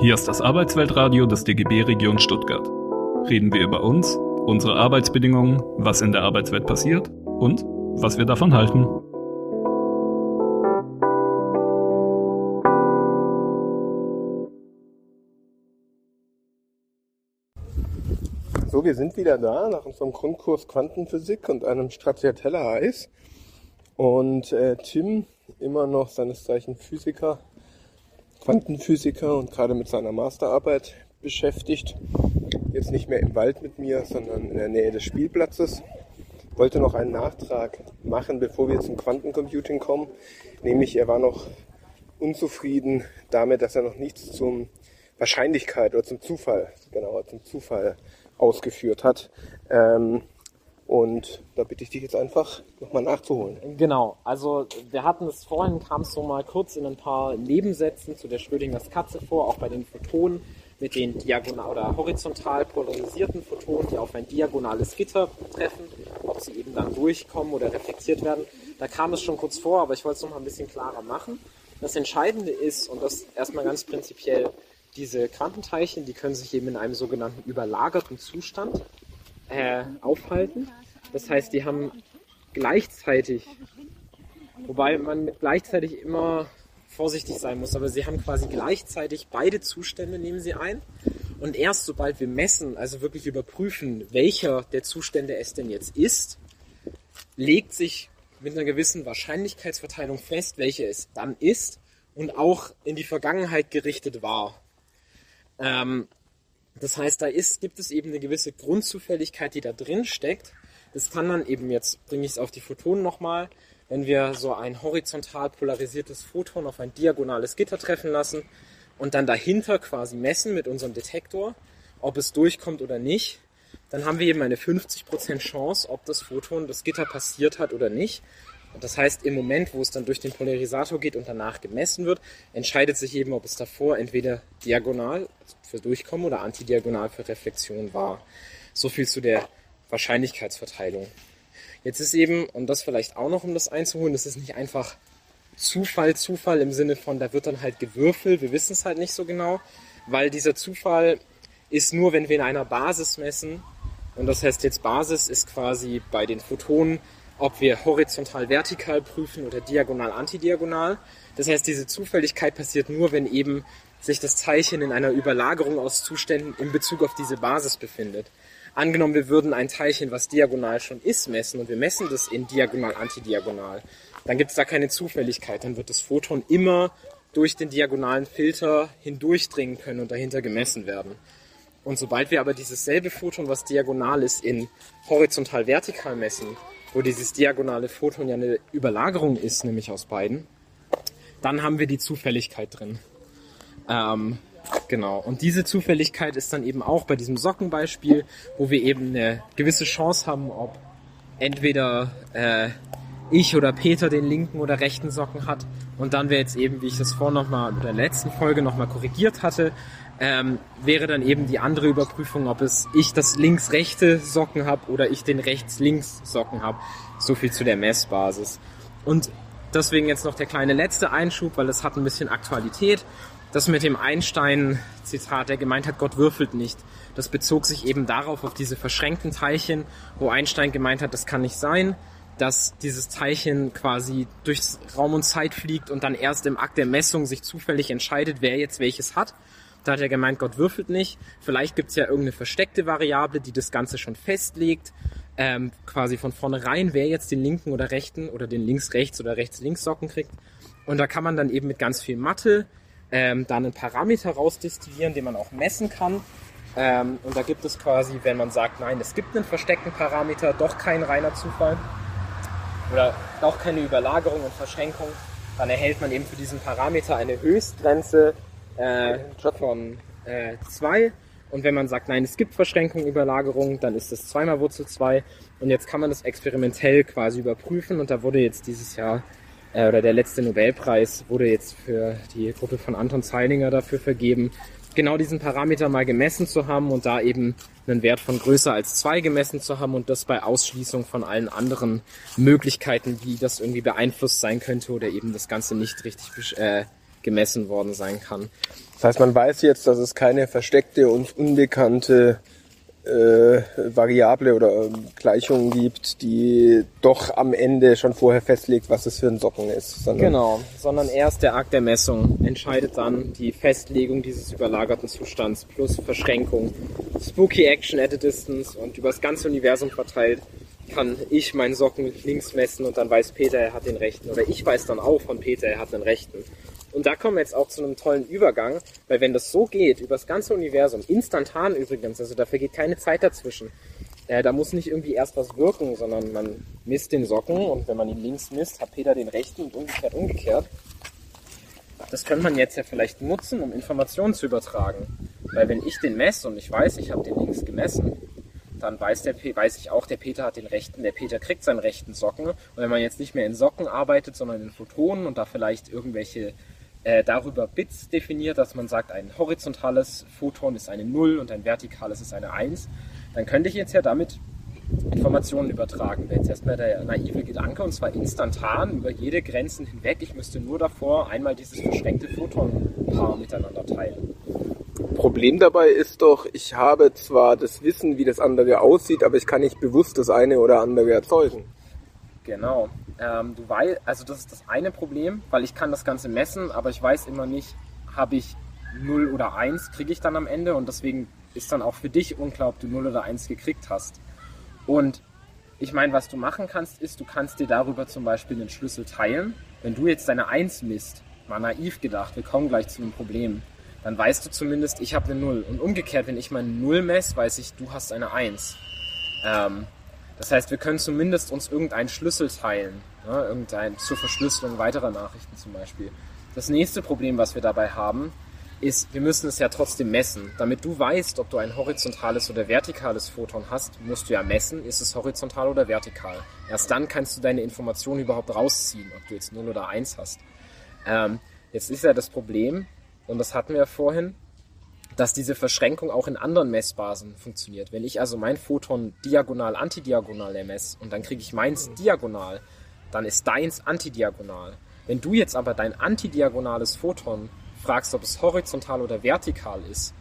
Hier ist das Arbeitsweltradio des DGB Region Stuttgart. Reden wir über uns, unsere Arbeitsbedingungen, was in der Arbeitswelt passiert und was wir davon halten. So, wir sind wieder da nach unserem Grundkurs Quantenphysik und einem Stracciatella-Eis. Und äh, Tim, immer noch seines Zeichen Physiker, Quantenphysiker und gerade mit seiner Masterarbeit beschäftigt. Jetzt nicht mehr im Wald mit mir, sondern in der Nähe des Spielplatzes. Wollte noch einen Nachtrag machen, bevor wir zum Quantencomputing kommen. Nämlich, er war noch unzufrieden damit, dass er noch nichts zum Wahrscheinlichkeit oder zum Zufall, genauer zum Zufall ausgeführt hat. Ähm, und da bitte ich dich jetzt einfach nochmal nachzuholen. Genau, also wir hatten es vorhin, kam es so mal kurz in ein paar Nebensätzen zu der Schrödingers Katze vor, auch bei den Photonen mit den diagonal oder horizontal polarisierten Photonen, die auf ein diagonales Gitter treffen, ob sie eben dann durchkommen oder reflektiert werden. Da kam es schon kurz vor, aber ich wollte es noch mal ein bisschen klarer machen. Das Entscheidende ist, und das erstmal ganz prinzipiell, diese Quantenteilchen, die können sich eben in einem sogenannten überlagerten Zustand äh, aufhalten. Das heißt, die haben gleichzeitig, wobei man mit gleichzeitig immer vorsichtig sein muss, aber sie haben quasi gleichzeitig beide Zustände nehmen sie ein. Und erst sobald wir messen, also wirklich überprüfen, welcher der Zustände es denn jetzt ist, legt sich mit einer gewissen Wahrscheinlichkeitsverteilung fest, welcher es dann ist und auch in die Vergangenheit gerichtet war. Ähm, das heißt, da ist, gibt es eben eine gewisse Grundzufälligkeit, die da drin steckt. Das kann dann eben, jetzt bringe ich es auf die Photonen nochmal, wenn wir so ein horizontal polarisiertes Photon auf ein diagonales Gitter treffen lassen und dann dahinter quasi messen mit unserem Detektor, ob es durchkommt oder nicht, dann haben wir eben eine 50% Chance, ob das Photon das Gitter passiert hat oder nicht. Das heißt, im Moment, wo es dann durch den Polarisator geht und danach gemessen wird, entscheidet sich eben, ob es davor entweder diagonal für Durchkommen oder antidiagonal für Reflexion war. So viel zu der Wahrscheinlichkeitsverteilung. Jetzt ist eben, und das vielleicht auch noch, um das einzuholen, das ist nicht einfach Zufall, Zufall im Sinne von, da wird dann halt gewürfelt, wir wissen es halt nicht so genau, weil dieser Zufall ist nur, wenn wir in einer Basis messen, und das heißt jetzt Basis ist quasi bei den Photonen ob wir horizontal vertikal prüfen oder diagonal antidiagonal. Das heißt, diese Zufälligkeit passiert nur, wenn eben sich das Teilchen in einer Überlagerung aus Zuständen in Bezug auf diese Basis befindet. Angenommen, wir würden ein Teilchen, was diagonal schon ist, messen und wir messen das in diagonal antidiagonal, dann gibt es da keine Zufälligkeit. Dann wird das Photon immer durch den diagonalen Filter hindurchdringen können und dahinter gemessen werden. Und sobald wir aber dieses selbe Photon, was diagonal ist, in horizontal vertikal messen, wo dieses diagonale Photon ja eine Überlagerung ist, nämlich aus beiden, dann haben wir die Zufälligkeit drin. Ähm, genau. Und diese Zufälligkeit ist dann eben auch bei diesem Sockenbeispiel, wo wir eben eine gewisse Chance haben, ob entweder äh, ich oder Peter den linken oder rechten Socken hat. Und dann wäre jetzt eben, wie ich das vor nochmal in der letzten Folge nochmal korrigiert hatte, ähm, wäre dann eben die andere Überprüfung, ob es ich das links-rechte Socken habe oder ich den rechts-links Socken habe. So viel zu der Messbasis. Und deswegen jetzt noch der kleine letzte Einschub, weil es hat ein bisschen Aktualität. Das mit dem Einstein-Zitat, der gemeint hat, Gott würfelt nicht. Das bezog sich eben darauf, auf diese verschränkten Teilchen, wo Einstein gemeint hat, das kann nicht sein, dass dieses Teilchen quasi durchs Raum und Zeit fliegt und dann erst im Akt der Messung sich zufällig entscheidet, wer jetzt welches hat. Da hat er gemeint, Gott würfelt nicht. Vielleicht gibt es ja irgendeine versteckte Variable, die das Ganze schon festlegt. Ähm, quasi von vornherein, wer jetzt den linken oder rechten oder den links-rechts oder rechts-links Socken kriegt. Und da kann man dann eben mit ganz viel Mathe ähm, dann einen Parameter rausdestillieren, den man auch messen kann. Ähm, und da gibt es quasi, wenn man sagt, nein, es gibt einen versteckten Parameter, doch kein reiner Zufall oder doch keine Überlagerung und Verschränkung, dann erhält man eben für diesen Parameter eine Höchstgrenze äh, von 2. Äh, und wenn man sagt, nein, es gibt Verschränkung, Überlagerung, dann ist das zweimal Wurzel 2. Und jetzt kann man das experimentell quasi überprüfen. Und da wurde jetzt dieses Jahr, äh, oder der letzte Nobelpreis wurde jetzt für die Gruppe von Anton Zeilinger dafür vergeben, genau diesen Parameter mal gemessen zu haben und da eben einen Wert von größer als 2 gemessen zu haben und das bei Ausschließung von allen anderen Möglichkeiten, wie das irgendwie beeinflusst sein könnte oder eben das Ganze nicht richtig äh, gemessen worden sein kann. Das heißt, man weiß jetzt, dass es keine versteckte und unbekannte äh, Variable oder ähm, Gleichung gibt, die doch am Ende schon vorher festlegt, was es für ein Socken ist. Sondern genau, sondern erst der Akt der Messung entscheidet dann die Festlegung dieses überlagerten Zustands plus Verschränkung. Spooky Action at a Distance und über das ganze Universum verteilt kann ich meinen Socken links messen und dann weiß Peter, er hat den rechten. Oder ich weiß dann auch von Peter, er hat den rechten. Und da kommen wir jetzt auch zu einem tollen Übergang, weil wenn das so geht, über das ganze Universum, instantan übrigens, also dafür geht keine Zeit dazwischen, äh, da muss nicht irgendwie erst was wirken, sondern man misst den Socken und wenn man ihn links misst, hat Peter den rechten und umgekehrt umgekehrt. Das könnte man jetzt ja vielleicht nutzen, um Informationen zu übertragen. Weil wenn ich den messe und ich weiß, ich habe den links gemessen, dann weiß, der, weiß ich auch, der Peter hat den rechten, der Peter kriegt seinen rechten Socken. Und wenn man jetzt nicht mehr in Socken arbeitet, sondern in Photonen und da vielleicht irgendwelche äh, darüber Bits definiert, dass man sagt, ein horizontales Photon ist eine 0 und ein vertikales ist eine 1, dann könnte ich jetzt ja damit Informationen übertragen. Wäre jetzt erstmal der naive Gedanke und zwar instantan über jede Grenzen hinweg. Ich müsste nur davor einmal dieses verschränkte Photonpaar miteinander teilen. Problem dabei ist doch, ich habe zwar das Wissen, wie das andere aussieht, aber ich kann nicht bewusst das eine oder andere erzeugen. Genau. Ähm, du weißt, also das ist das eine Problem, weil ich kann das Ganze messen, aber ich weiß immer nicht, habe ich 0 oder 1, kriege ich dann am Ende und deswegen ist dann auch für dich unklar, ob du 0 oder 1 gekriegt hast. Und ich meine, was du machen kannst, ist, du kannst dir darüber zum Beispiel den Schlüssel teilen. Wenn du jetzt deine 1 misst, mal naiv gedacht, wir kommen gleich zu einem Problem, dann weißt du zumindest, ich habe eine 0. Und umgekehrt, wenn ich meine 0 messe, weiß ich, du hast eine 1. Ähm, das heißt, wir können zumindest uns irgendeinen Schlüssel teilen, ne? irgendein zur Verschlüsselung weiterer Nachrichten zum Beispiel. Das nächste Problem, was wir dabei haben, ist, wir müssen es ja trotzdem messen. Damit du weißt, ob du ein horizontales oder vertikales Photon hast, musst du ja messen, ist es horizontal oder vertikal. Erst dann kannst du deine Informationen überhaupt rausziehen, ob du jetzt 0 oder 1 hast. Ähm, jetzt ist ja das Problem, und das hatten wir ja vorhin, dass diese Verschränkung auch in anderen Messbasen funktioniert. Wenn ich also mein Photon diagonal antidiagonal messe und dann kriege ich meins diagonal, dann ist deins antidiagonal. Wenn du jetzt aber dein antidiagonales Photon fragst, ob es horizontal oder vertikal ist,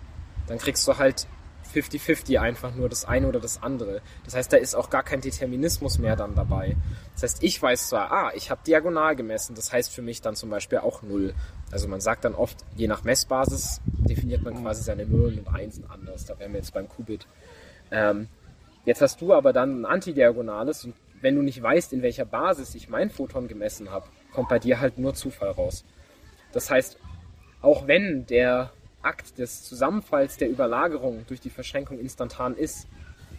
dann kriegst du halt 50-50 einfach nur das eine oder das andere. Das heißt, da ist auch gar kein Determinismus mehr dann dabei. Das heißt, ich weiß zwar, ah, ich habe diagonal gemessen, das heißt für mich dann zum Beispiel auch null. Also man sagt dann oft, je nach Messbasis definiert man quasi seine Nullen und Einsen anders. Da wären wir jetzt beim Qubit. Ähm, jetzt hast du aber dann ein Antidiagonales und wenn du nicht weißt, in welcher Basis ich mein Photon gemessen habe, kommt bei dir halt nur Zufall raus. Das heißt, auch wenn der Akt des Zusammenfalls der Überlagerung durch die Verschränkung instantan ist,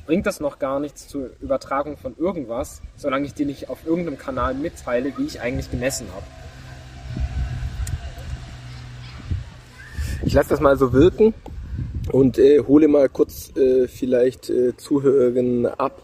bringt das noch gar nichts zur Übertragung von irgendwas, solange ich dir nicht auf irgendeinem Kanal mitteile, wie ich eigentlich gemessen habe. Ich lasse das mal so wirken und äh, hole mal kurz äh, vielleicht äh, Zuhörerinnen ab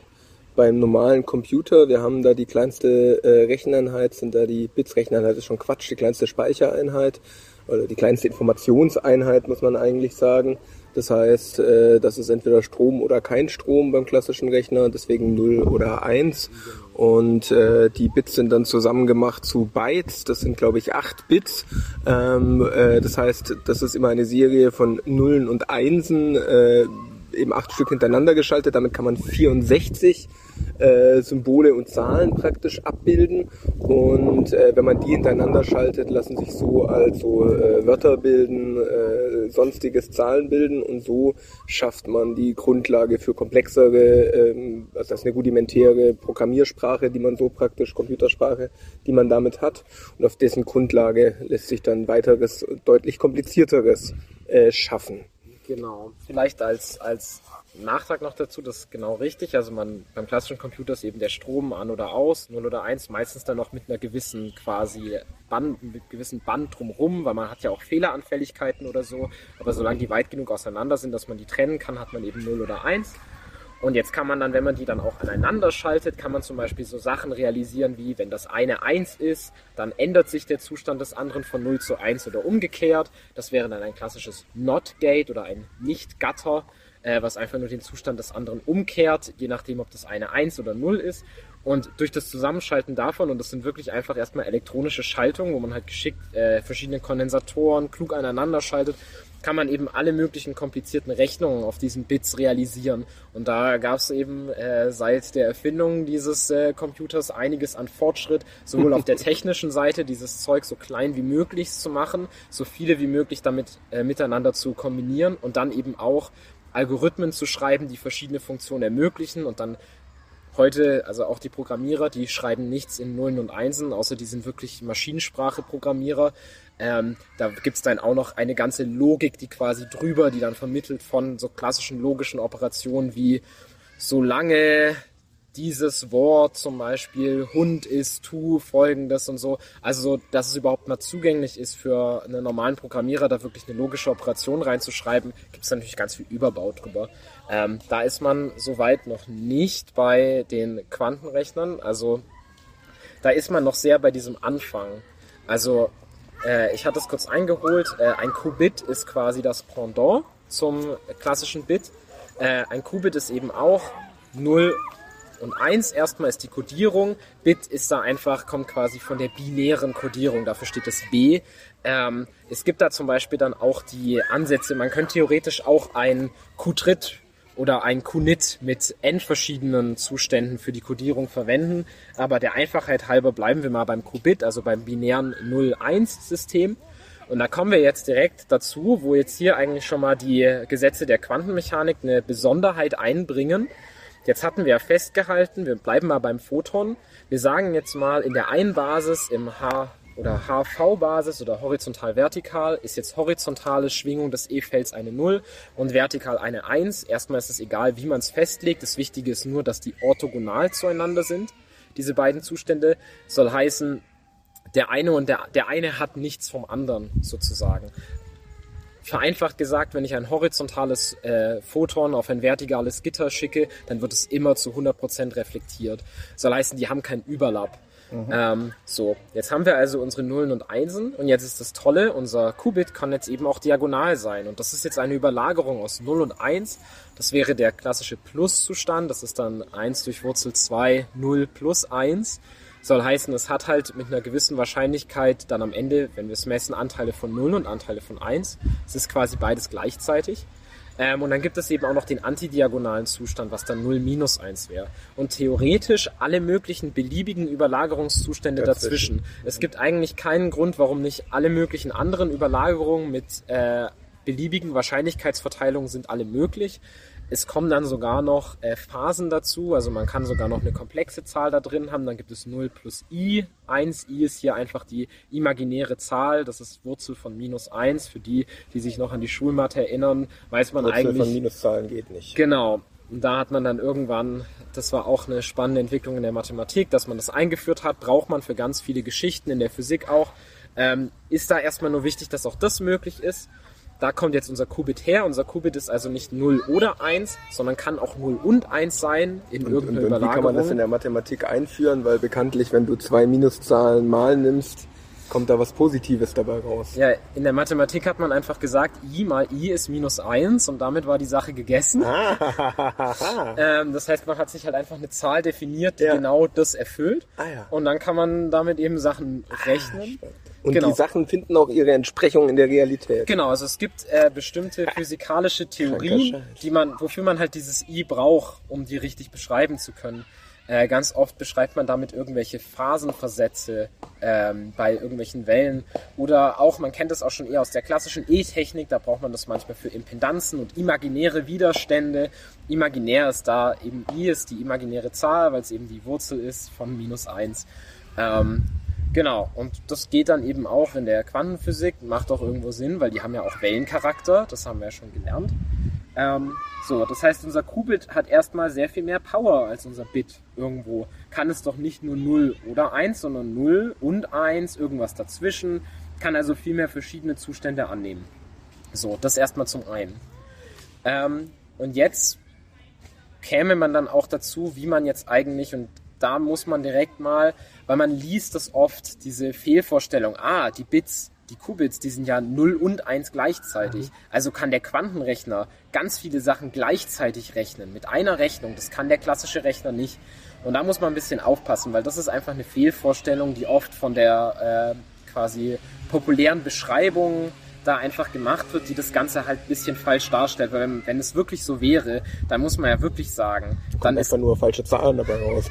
beim normalen Computer. Wir haben da die kleinste äh, Recheneinheit, sind da die Bits-Recheneinheit, ist schon Quatsch, die kleinste Speichereinheit oder die kleinste Informationseinheit, muss man eigentlich sagen. Das heißt, äh, das ist entweder Strom oder kein Strom beim klassischen Rechner, deswegen 0 oder 1. Und äh, die Bits sind dann zusammengemacht zu Bytes, das sind glaube ich 8 Bits. Ähm, äh, das heißt, das ist immer eine Serie von Nullen und Einsen, eben acht Stück hintereinander geschaltet. Damit kann man 64 äh, Symbole und Zahlen praktisch abbilden. Und äh, wenn man die hintereinander schaltet, lassen sich so also äh, Wörter bilden, äh, sonstiges Zahlen bilden und so schafft man die Grundlage für komplexere, ähm, also das ist eine rudimentäre Programmiersprache, die man so praktisch, Computersprache, die man damit hat. Und auf dessen Grundlage lässt sich dann weiteres, deutlich komplizierteres äh, schaffen. Genau. Vielleicht als, als Nachtrag noch dazu, das ist genau richtig. Also man beim klassischen Computer ist eben der Strom an oder aus, 0 oder 1, meistens dann noch mit einer gewissen quasi Band, mit gewissen Band drumrum, weil man hat ja auch Fehleranfälligkeiten oder so. Aber solange die weit genug auseinander sind, dass man die trennen kann, hat man eben 0 oder 1. Und jetzt kann man dann, wenn man die dann auch aneinander schaltet, kann man zum Beispiel so Sachen realisieren wie, wenn das eine 1 ist, dann ändert sich der Zustand des anderen von 0 zu 1 oder umgekehrt. Das wäre dann ein klassisches Not-Gate oder ein Nicht-Gatter, äh, was einfach nur den Zustand des anderen umkehrt, je nachdem, ob das eine 1 oder 0 ist. Und durch das Zusammenschalten davon, und das sind wirklich einfach erstmal elektronische Schaltungen, wo man halt geschickt äh, verschiedene Kondensatoren klug aneinander schaltet, kann man eben alle möglichen komplizierten Rechnungen auf diesen Bits realisieren. Und da gab es eben äh, seit der Erfindung dieses äh, Computers einiges an Fortschritt, sowohl auf der technischen Seite, dieses Zeug so klein wie möglich zu machen, so viele wie möglich damit äh, miteinander zu kombinieren und dann eben auch Algorithmen zu schreiben, die verschiedene Funktionen ermöglichen und dann heute, also auch die Programmierer, die schreiben nichts in Nullen und Einsen, außer die sind wirklich Maschinensprache-Programmierer. Ähm, da gibt's dann auch noch eine ganze Logik, die quasi drüber, die dann vermittelt von so klassischen logischen Operationen wie solange dieses Wort zum Beispiel Hund ist, tu folgendes und so. Also so, dass es überhaupt mal zugänglich ist für einen normalen Programmierer, da wirklich eine logische Operation reinzuschreiben, gibt es natürlich ganz viel Überbau drüber. Ähm, da ist man soweit noch nicht bei den Quantenrechnern. Also da ist man noch sehr bei diesem Anfang. Also äh, ich hatte es kurz eingeholt. Äh, ein Qubit ist quasi das Pendant zum klassischen Bit. Äh, ein Qubit ist eben auch 0 und 1 erstmal ist die Codierung. Bit ist da einfach, kommt quasi von der binären Codierung, dafür steht das B. Ähm, es gibt da zum Beispiel dann auch die Ansätze, man könnte theoretisch auch ein Qutrit oder ein Qunit mit n verschiedenen Zuständen für die Codierung verwenden. Aber der Einfachheit halber bleiben wir mal beim Qubit, also beim binären 0-1-System. Und da kommen wir jetzt direkt dazu, wo jetzt hier eigentlich schon mal die Gesetze der Quantenmechanik eine Besonderheit einbringen. Jetzt hatten wir ja festgehalten, wir bleiben mal beim Photon. Wir sagen jetzt mal in der einen Basis im H oder HV-Basis oder horizontal-vertikal ist jetzt horizontale Schwingung des E-Felds eine 0 und vertikal eine 1. Erstmal ist es egal, wie man es festlegt. Das Wichtige ist nur, dass die orthogonal zueinander sind. Diese beiden Zustände soll heißen, der eine und der, der eine hat nichts vom anderen sozusagen. Vereinfacht gesagt, wenn ich ein horizontales äh, Photon auf ein vertikales Gitter schicke, dann wird es immer zu 100% reflektiert. Soll heißen, die haben keinen Überlapp. Mhm. Ähm, so, jetzt haben wir also unsere Nullen und Einsen und jetzt ist das Tolle, unser Qubit kann jetzt eben auch diagonal sein und das ist jetzt eine Überlagerung aus 0 und 1. Das wäre der klassische Pluszustand, das ist dann 1 durch Wurzel 2, 0 plus 1 soll heißen, es hat halt mit einer gewissen Wahrscheinlichkeit dann am Ende, wenn wir es messen, Anteile von 0 und Anteile von 1. Es ist quasi beides gleichzeitig. Ähm, und dann gibt es eben auch noch den antidiagonalen Zustand, was dann 0 minus 1 wäre. Und theoretisch alle möglichen beliebigen Überlagerungszustände dazwischen. dazwischen. Es gibt eigentlich keinen Grund, warum nicht alle möglichen anderen Überlagerungen mit äh, beliebigen Wahrscheinlichkeitsverteilungen sind alle möglich. Es kommen dann sogar noch äh, Phasen dazu, also man kann sogar noch eine komplexe Zahl da drin haben. Dann gibt es 0 plus i. 1 i ist hier einfach die imaginäre Zahl, das ist Wurzel von minus 1. Für die, die sich noch an die Schulmatte erinnern, weiß man Wurzel eigentlich... Wurzel von Minuszahlen geht nicht. Genau. Und da hat man dann irgendwann, das war auch eine spannende Entwicklung in der Mathematik, dass man das eingeführt hat, braucht man für ganz viele Geschichten in der Physik auch. Ähm, ist da erstmal nur wichtig, dass auch das möglich ist. Da kommt jetzt unser Qubit her. Unser Qubit ist also nicht 0 oder 1, sondern kann auch 0 und 1 sein in und, irgendeiner und, und Überlagerung. Wie kann man das in der Mathematik einführen? Weil bekanntlich, wenn du zwei Minuszahlen mal nimmst, kommt da was Positives dabei raus. Ja, in der Mathematik hat man einfach gesagt, i mal i ist minus 1 und damit war die Sache gegessen. Ah. ähm, das heißt, man hat sich halt einfach eine Zahl definiert, die ja. genau das erfüllt. Ah, ja. Und dann kann man damit eben Sachen rechnen. Ah, und genau. die Sachen finden auch ihre Entsprechung in der Realität. Genau, also es gibt äh, bestimmte physikalische Theorien, die man, wofür man halt dieses I braucht, um die richtig beschreiben zu können. Äh, ganz oft beschreibt man damit irgendwelche Phasenversätze ähm, bei irgendwelchen Wellen. Oder auch, man kennt das auch schon eher aus der klassischen E-Technik, da braucht man das manchmal für Impedanzen und imaginäre Widerstände. Imaginär ist da eben I ist die imaginäre Zahl, weil es eben die Wurzel ist von minus eins. Ähm, Genau, und das geht dann eben auch in der Quantenphysik, macht auch irgendwo Sinn, weil die haben ja auch Wellencharakter, das haben wir ja schon gelernt. Ähm, so, das heißt, unser Qubit hat erstmal sehr viel mehr Power als unser Bit irgendwo. Kann es doch nicht nur 0 oder 1, sondern 0 und 1, irgendwas dazwischen. Kann also viel mehr verschiedene Zustände annehmen. So, das erstmal zum einen. Ähm, und jetzt käme man dann auch dazu, wie man jetzt eigentlich, und da muss man direkt mal, weil man liest das oft, diese Fehlvorstellung, ah, die Bits, die Qubits, die sind ja 0 und 1 gleichzeitig. Mhm. Also kann der Quantenrechner ganz viele Sachen gleichzeitig rechnen. Mit einer Rechnung. Das kann der klassische Rechner nicht. Und da muss man ein bisschen aufpassen, weil das ist einfach eine Fehlvorstellung, die oft von der äh, quasi populären Beschreibung da einfach gemacht wird, die das Ganze halt ein bisschen falsch darstellt. Weil wenn, wenn es wirklich so wäre, dann muss man ja wirklich sagen, dann ist nur falsche Zahlen dabei raus.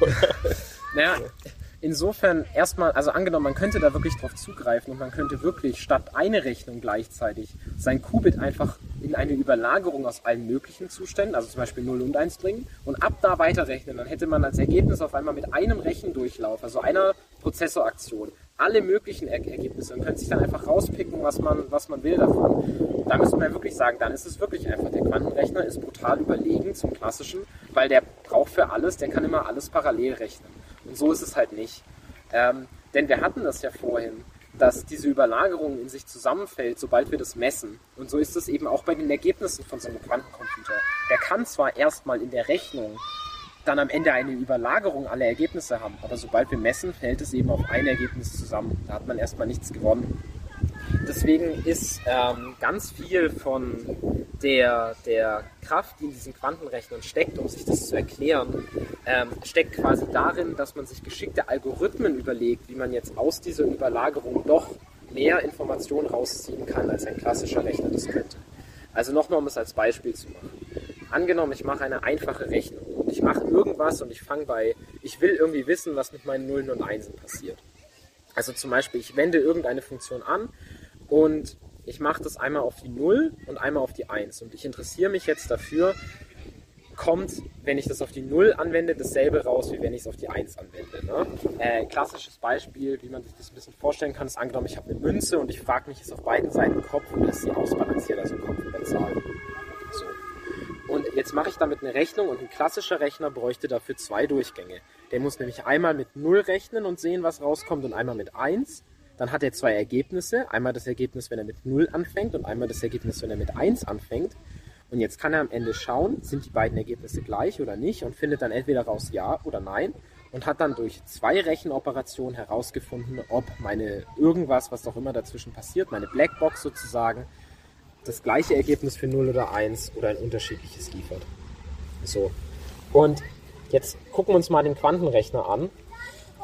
naja, insofern erstmal, also angenommen, man könnte da wirklich drauf zugreifen und man könnte wirklich statt eine Rechnung gleichzeitig sein Qubit einfach in eine Überlagerung aus allen möglichen Zuständen, also zum Beispiel 0 und 1 bringen und ab da weiterrechnen. Dann hätte man als Ergebnis auf einmal mit einem Rechendurchlauf, also einer Prozessoraktion, alle möglichen er Ergebnisse und könnte sich dann einfach rauspicken, was man, was man will davon. Da müsste man wirklich sagen, dann ist es wirklich einfach, der Quantenrechner ist brutal überlegen zum klassischen, weil der braucht für alles, der kann immer alles parallel rechnen. Und so ist es halt nicht. Ähm, denn wir hatten das ja vorhin, dass diese Überlagerung in sich zusammenfällt, sobald wir das messen. Und so ist es eben auch bei den Ergebnissen von so einem Quantencomputer. Der kann zwar erstmal in der Rechnung dann am Ende eine Überlagerung aller Ergebnisse haben. Aber sobald wir messen, fällt es eben auf ein Ergebnis zusammen. Da hat man erstmal nichts gewonnen. Deswegen ist ähm, ganz viel von der, der Kraft, die in diesen Quantenrechnern steckt, um sich das zu erklären, ähm, steckt quasi darin, dass man sich geschickte Algorithmen überlegt, wie man jetzt aus dieser Überlagerung doch mehr Informationen rausziehen kann, als ein klassischer Rechner das könnte. Also nochmal, um es als Beispiel zu machen. Angenommen, ich mache eine einfache Rechnung und ich mache irgendwas und ich fange bei, ich will irgendwie wissen, was mit meinen Nullen und Einsen passiert. Also zum Beispiel, ich wende irgendeine Funktion an und ich mache das einmal auf die 0 und einmal auf die 1. Und ich interessiere mich jetzt dafür, kommt, wenn ich das auf die 0 anwende, dasselbe raus, wie wenn ich es auf die 1 anwende. Ne? Äh, klassisches Beispiel, wie man sich das ein bisschen vorstellen kann, ist angenommen, ich habe eine Münze und ich frage mich, ist auf beiden Seiten Kopf oder ist sie ausbalanciert, also Kopf oder Zahl. So. Und jetzt mache ich damit eine Rechnung und ein klassischer Rechner bräuchte dafür zwei Durchgänge. Der muss nämlich einmal mit 0 rechnen und sehen, was rauskommt und einmal mit 1. Dann hat er zwei Ergebnisse. Einmal das Ergebnis, wenn er mit 0 anfängt und einmal das Ergebnis, wenn er mit 1 anfängt. Und jetzt kann er am Ende schauen, sind die beiden Ergebnisse gleich oder nicht und findet dann entweder raus ja oder nein und hat dann durch zwei Rechenoperationen herausgefunden, ob meine irgendwas, was auch immer dazwischen passiert, meine Blackbox sozusagen, das gleiche Ergebnis für 0 oder 1 oder ein unterschiedliches liefert. So. Und jetzt gucken wir uns mal den Quantenrechner an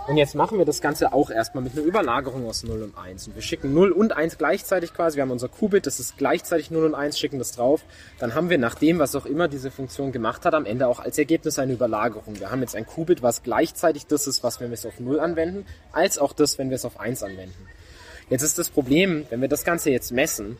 und jetzt machen wir das Ganze auch erstmal mit einer Überlagerung aus 0 und 1. Und wir schicken 0 und 1 gleichzeitig quasi. Wir haben unser Qubit, das ist gleichzeitig 0 und 1, schicken das drauf. Dann haben wir nach dem, was auch immer diese Funktion gemacht hat, am Ende auch als Ergebnis eine Überlagerung. Wir haben jetzt ein Qubit, was gleichzeitig das ist, was wenn wir es auf 0 anwenden, als auch das, wenn wir es auf 1 anwenden. Jetzt ist das Problem, wenn wir das Ganze jetzt messen.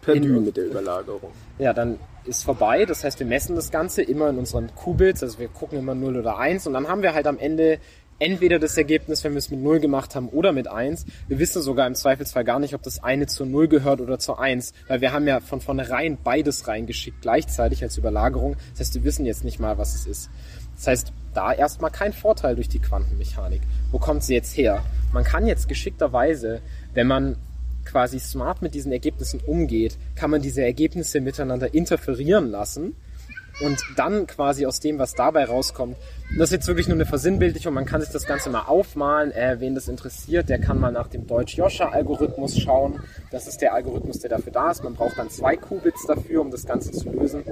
Per in, mit der Überlagerung. Ja, dann ist vorbei. Das heißt, wir messen das Ganze immer in unseren Qubits, also wir gucken immer 0 oder 1 und dann haben wir halt am Ende entweder das Ergebnis, wenn wir es mit 0 gemacht haben oder mit 1. Wir wissen sogar im Zweifelsfall gar nicht, ob das eine zur 0 gehört oder zur 1, weil wir haben ja von vornherein beides reingeschickt gleichzeitig als Überlagerung. Das heißt, wir wissen jetzt nicht mal, was es ist. Das heißt, da erstmal kein Vorteil durch die Quantenmechanik. Wo kommt sie jetzt her? Man kann jetzt geschickterweise, wenn man quasi smart mit diesen Ergebnissen umgeht, kann man diese Ergebnisse miteinander interferieren lassen und dann quasi aus dem, was dabei rauskommt, das ist jetzt wirklich nur eine Versinnbildlichung, man kann sich das Ganze mal aufmalen, äh, wen das interessiert, der kann mal nach dem Deutsch-Joscha-Algorithmus schauen. Das ist der Algorithmus, der dafür da ist. Man braucht dann zwei Qubits dafür, um das Ganze zu lösen.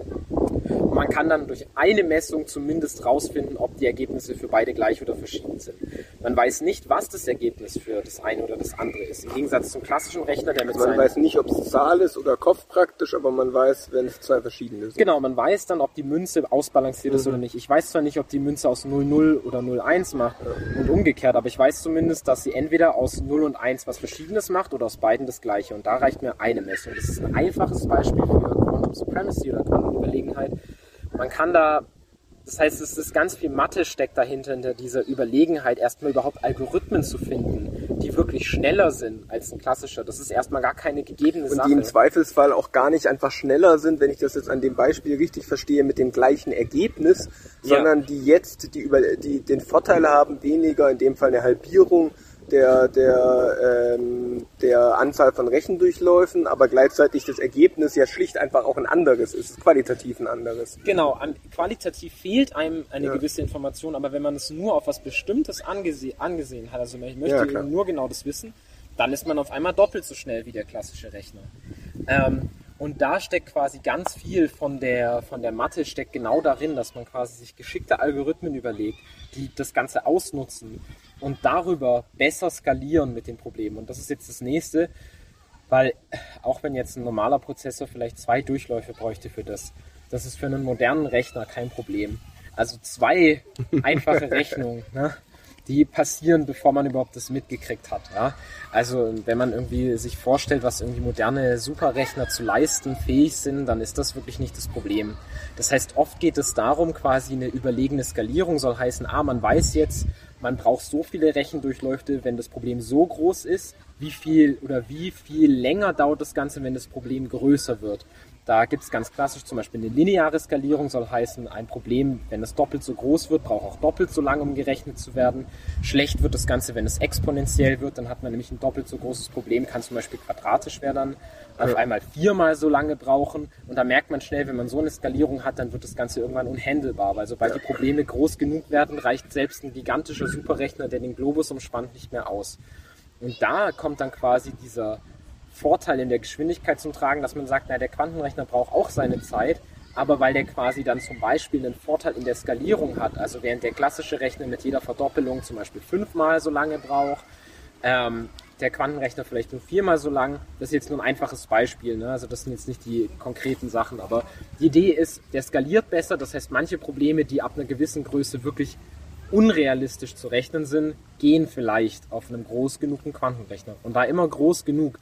Und man kann dann durch eine Messung zumindest rausfinden, ob die Ergebnisse für beide gleich oder verschieden sind. Man weiß nicht, was das Ergebnis für das eine oder das andere ist. Im Gegensatz zum klassischen Rechner, der mit Man weiß nicht, ob es Zahl ist oder Kopf praktisch, aber man weiß, wenn es zwei verschiedene sind. Genau, man weiß dann, ob die Münze ausbalanciert mhm. ist oder nicht. Ich weiß zwar nicht, ob die Münze aus 0,0 oder 0,1 macht und umgekehrt, aber ich weiß zumindest, dass sie entweder aus 0 und 1 was Verschiedenes macht oder aus beiden das Gleiche. Und da reicht mir eine Messung. Das ist ein einfaches Beispiel für Quantum Supremacy oder Quantenüberlegenheit. Man kann da das heißt, es ist ganz viel Mathe steckt dahinter, hinter dieser Überlegenheit, erstmal überhaupt Algorithmen zu finden, die wirklich schneller sind als ein klassischer. Das ist erstmal gar keine gegebene Und Sache. Und die im Zweifelsfall auch gar nicht einfach schneller sind, wenn ich das jetzt an dem Beispiel richtig verstehe, mit dem gleichen Ergebnis, ja. sondern die jetzt die, über, die den Vorteil haben, weniger, in dem Fall eine Halbierung, der, der, ähm, der Anzahl von Rechendurchläufen, aber gleichzeitig das Ergebnis ja schlicht einfach auch ein anderes ist, qualitativ ein anderes. Genau, an, qualitativ fehlt einem eine ja. gewisse Information, aber wenn man es nur auf was Bestimmtes angese angesehen hat, also ich möchte ja, nur genau das wissen, dann ist man auf einmal doppelt so schnell wie der klassische Rechner. Ähm, Und da steckt quasi ganz viel von der, von der Mathe steckt genau darin, dass man quasi sich geschickte Algorithmen überlegt, die das Ganze ausnutzen und darüber besser skalieren mit den Problemen. Und das ist jetzt das nächste, weil auch wenn jetzt ein normaler Prozessor vielleicht zwei Durchläufe bräuchte für das, das ist für einen modernen Rechner kein Problem. Also zwei einfache Rechnungen. Ne? Die passieren, bevor man überhaupt das mitgekriegt hat. Ja? Also wenn man irgendwie sich vorstellt, was irgendwie moderne Superrechner zu leisten fähig sind, dann ist das wirklich nicht das Problem. Das heißt, oft geht es darum, quasi eine überlegene Skalierung soll heißen, ah, man weiß jetzt, man braucht so viele Rechendurchläufe, wenn das Problem so groß ist, wie viel oder wie viel länger dauert das Ganze, wenn das Problem größer wird. Da gibt es ganz klassisch zum Beispiel eine lineare Skalierung, soll heißen, ein Problem, wenn es doppelt so groß wird, braucht auch doppelt so lange, um gerechnet zu werden. Schlecht wird das Ganze, wenn es exponentiell wird, dann hat man nämlich ein doppelt so großes Problem, kann zum Beispiel quadratisch werden, auf einmal viermal so lange brauchen. Und da merkt man schnell, wenn man so eine Skalierung hat, dann wird das Ganze irgendwann unhandelbar, weil sobald die Probleme groß genug werden, reicht selbst ein gigantischer Superrechner, der den Globus umspannt, nicht mehr aus. Und da kommt dann quasi dieser Vorteil in der Geschwindigkeit zum Tragen, dass man sagt, na, der Quantenrechner braucht auch seine Zeit, aber weil der quasi dann zum Beispiel einen Vorteil in der Skalierung hat, also während der klassische Rechner mit jeder Verdoppelung zum Beispiel fünfmal so lange braucht, ähm, der Quantenrechner vielleicht nur viermal so lang. Das ist jetzt nur ein einfaches Beispiel, ne? also das sind jetzt nicht die konkreten Sachen, aber die Idee ist, der skaliert besser, das heißt manche Probleme, die ab einer gewissen Größe wirklich unrealistisch zu rechnen sind, gehen vielleicht auf einem groß genugen Quantenrechner. Und da immer groß genug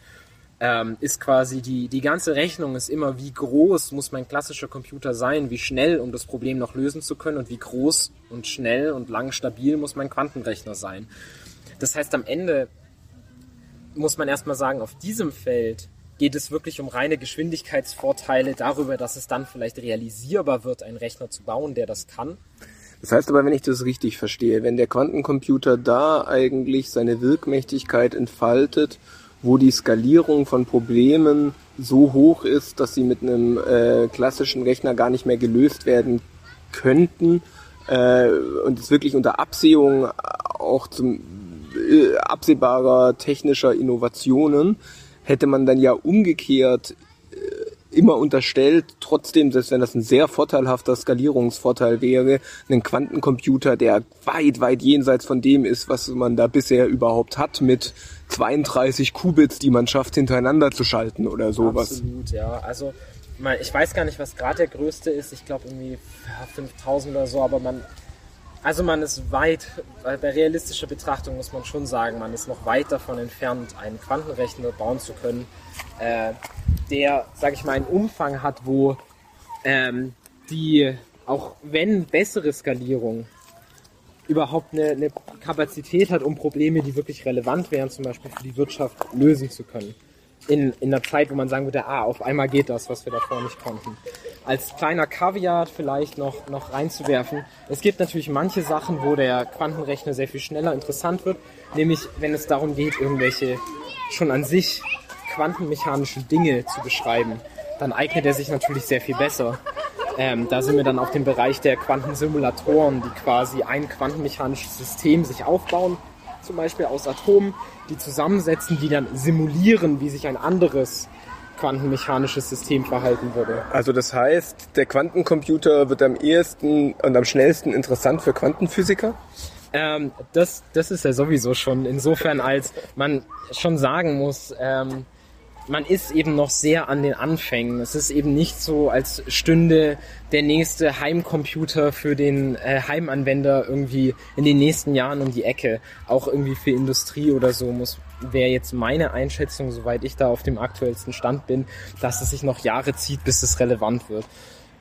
ähm, ist quasi die, die ganze Rechnung ist immer, wie groß muss mein klassischer Computer sein, wie schnell, um das Problem noch lösen zu können und wie groß und schnell und lang stabil muss mein Quantenrechner sein. Das heißt, am Ende muss man erstmal sagen, auf diesem Feld geht es wirklich um reine Geschwindigkeitsvorteile darüber, dass es dann vielleicht realisierbar wird, einen Rechner zu bauen, der das kann. Das heißt aber, wenn ich das richtig verstehe, wenn der Quantencomputer da eigentlich seine Wirkmächtigkeit entfaltet wo die Skalierung von Problemen so hoch ist, dass sie mit einem äh, klassischen Rechner gar nicht mehr gelöst werden könnten äh, und es wirklich unter Absehung auch zum äh, absehbarer technischer Innovationen hätte man dann ja umgekehrt äh, immer unterstellt, trotzdem, selbst wenn das ein sehr vorteilhafter Skalierungsvorteil wäre, einen Quantencomputer, der weit, weit jenseits von dem ist, was man da bisher überhaupt hat mit 32 Qubits, die man schafft, hintereinander zu schalten oder sowas. Absolut, ja. Also ich weiß gar nicht, was gerade der größte ist. Ich glaube irgendwie 5000 oder so, aber man, also man ist weit, bei realistischer Betrachtung muss man schon sagen, man ist noch weit davon entfernt, einen Quantenrechner bauen zu können, äh, der, sage ich mal, einen Umfang hat, wo ähm, die, auch wenn bessere Skalierung überhaupt eine, eine Kapazität hat, um Probleme, die wirklich relevant wären, zum Beispiel für die Wirtschaft, lösen zu können. In, in einer Zeit, wo man sagen würde, ah, auf einmal geht das, was wir davor nicht konnten. Als kleiner Kaviar vielleicht noch, noch reinzuwerfen, es gibt natürlich manche Sachen, wo der Quantenrechner sehr viel schneller interessant wird, nämlich wenn es darum geht, irgendwelche schon an sich quantenmechanischen Dinge zu beschreiben, dann eignet er sich natürlich sehr viel besser. Ähm, da sind wir dann auf dem Bereich der Quantensimulatoren, die quasi ein quantenmechanisches System sich aufbauen, zum Beispiel aus Atomen, die zusammensetzen, die dann simulieren, wie sich ein anderes quantenmechanisches System verhalten würde. Also das heißt, der Quantencomputer wird am ehesten und am schnellsten interessant für Quantenphysiker? Ähm, das, das ist ja sowieso schon insofern, als man schon sagen muss, ähm, man ist eben noch sehr an den Anfängen. Es ist eben nicht so, als stünde der nächste Heimcomputer für den äh, Heimanwender irgendwie in den nächsten Jahren um die Ecke. Auch irgendwie für Industrie oder so muss wäre jetzt meine Einschätzung, soweit ich da auf dem aktuellsten Stand bin, dass es sich noch Jahre zieht, bis es relevant wird.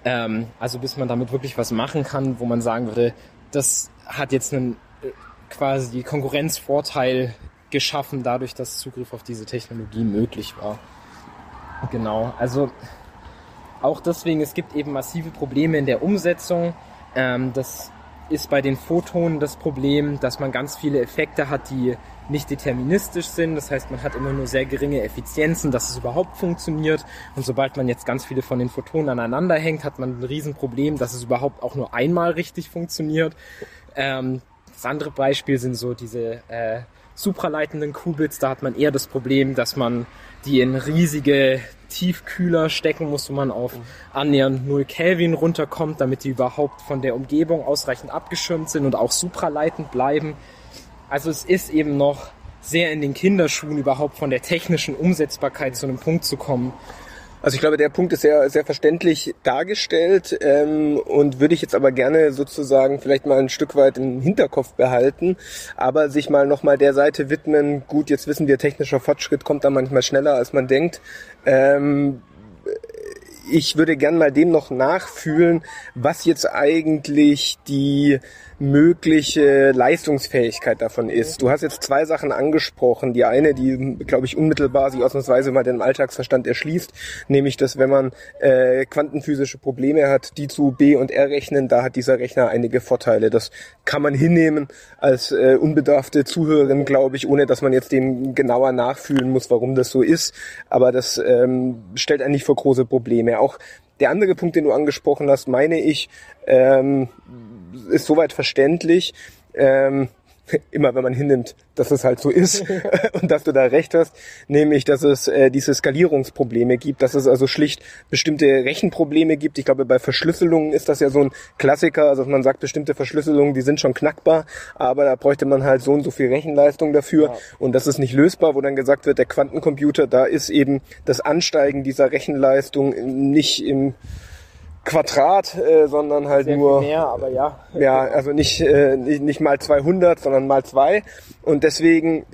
Ähm, also bis man damit wirklich was machen kann, wo man sagen würde, das hat jetzt einen äh, quasi Konkurrenzvorteil geschaffen, dadurch, dass Zugriff auf diese Technologie möglich war. Genau, also auch deswegen, es gibt eben massive Probleme in der Umsetzung. Ähm, das ist bei den Photonen das Problem, dass man ganz viele Effekte hat, die nicht deterministisch sind. Das heißt, man hat immer nur sehr geringe Effizienzen, dass es überhaupt funktioniert. Und sobald man jetzt ganz viele von den Photonen aneinander hängt, hat man ein Riesenproblem, dass es überhaupt auch nur einmal richtig funktioniert. Ähm, das andere Beispiel sind so diese äh, supraleitenden Qubits, da hat man eher das Problem, dass man die in riesige Tiefkühler stecken muss, wo man auf annähernd 0 Kelvin runterkommt, damit die überhaupt von der Umgebung ausreichend abgeschirmt sind und auch supraleitend bleiben. Also es ist eben noch sehr in den Kinderschuhen überhaupt von der technischen Umsetzbarkeit zu einem Punkt zu kommen, also ich glaube, der Punkt ist sehr, sehr verständlich dargestellt ähm, und würde ich jetzt aber gerne sozusagen vielleicht mal ein Stück weit im Hinterkopf behalten, aber sich mal nochmal der Seite widmen. Gut, jetzt wissen wir, technischer Fortschritt kommt da manchmal schneller, als man denkt. Ähm, ich würde gern mal dem noch nachfühlen, was jetzt eigentlich die mögliche Leistungsfähigkeit davon ist. Du hast jetzt zwei Sachen angesprochen. Die eine, die, glaube ich, unmittelbar sich ausnahmsweise mal den Alltagsverstand erschließt, nämlich, dass wenn man äh, quantenphysische Probleme hat, die zu B und R rechnen, da hat dieser Rechner einige Vorteile. Das kann man hinnehmen als äh, unbedarfte Zuhörerin, glaube ich, ohne dass man jetzt dem genauer nachfühlen muss, warum das so ist. Aber das ähm, stellt eigentlich vor große Probleme. Auch der andere Punkt, den du angesprochen hast, meine ich, ähm, ist soweit verständlich. Ähm, immer wenn man hinnimmt, dass es halt so ist und dass du da recht hast, nämlich, dass es äh, diese Skalierungsprobleme gibt, dass es also schlicht bestimmte Rechenprobleme gibt. Ich glaube, bei Verschlüsselungen ist das ja so ein Klassiker, also man sagt, bestimmte Verschlüsselungen, die sind schon knackbar, aber da bräuchte man halt so und so viel Rechenleistung dafür ja. und das ist nicht lösbar, wo dann gesagt wird, der Quantencomputer, da ist eben das Ansteigen dieser Rechenleistung nicht im Quadrat, äh, sondern halt Sehr nur mehr, aber ja. Ja, also nicht, äh, nicht nicht mal 200, sondern mal zwei und deswegen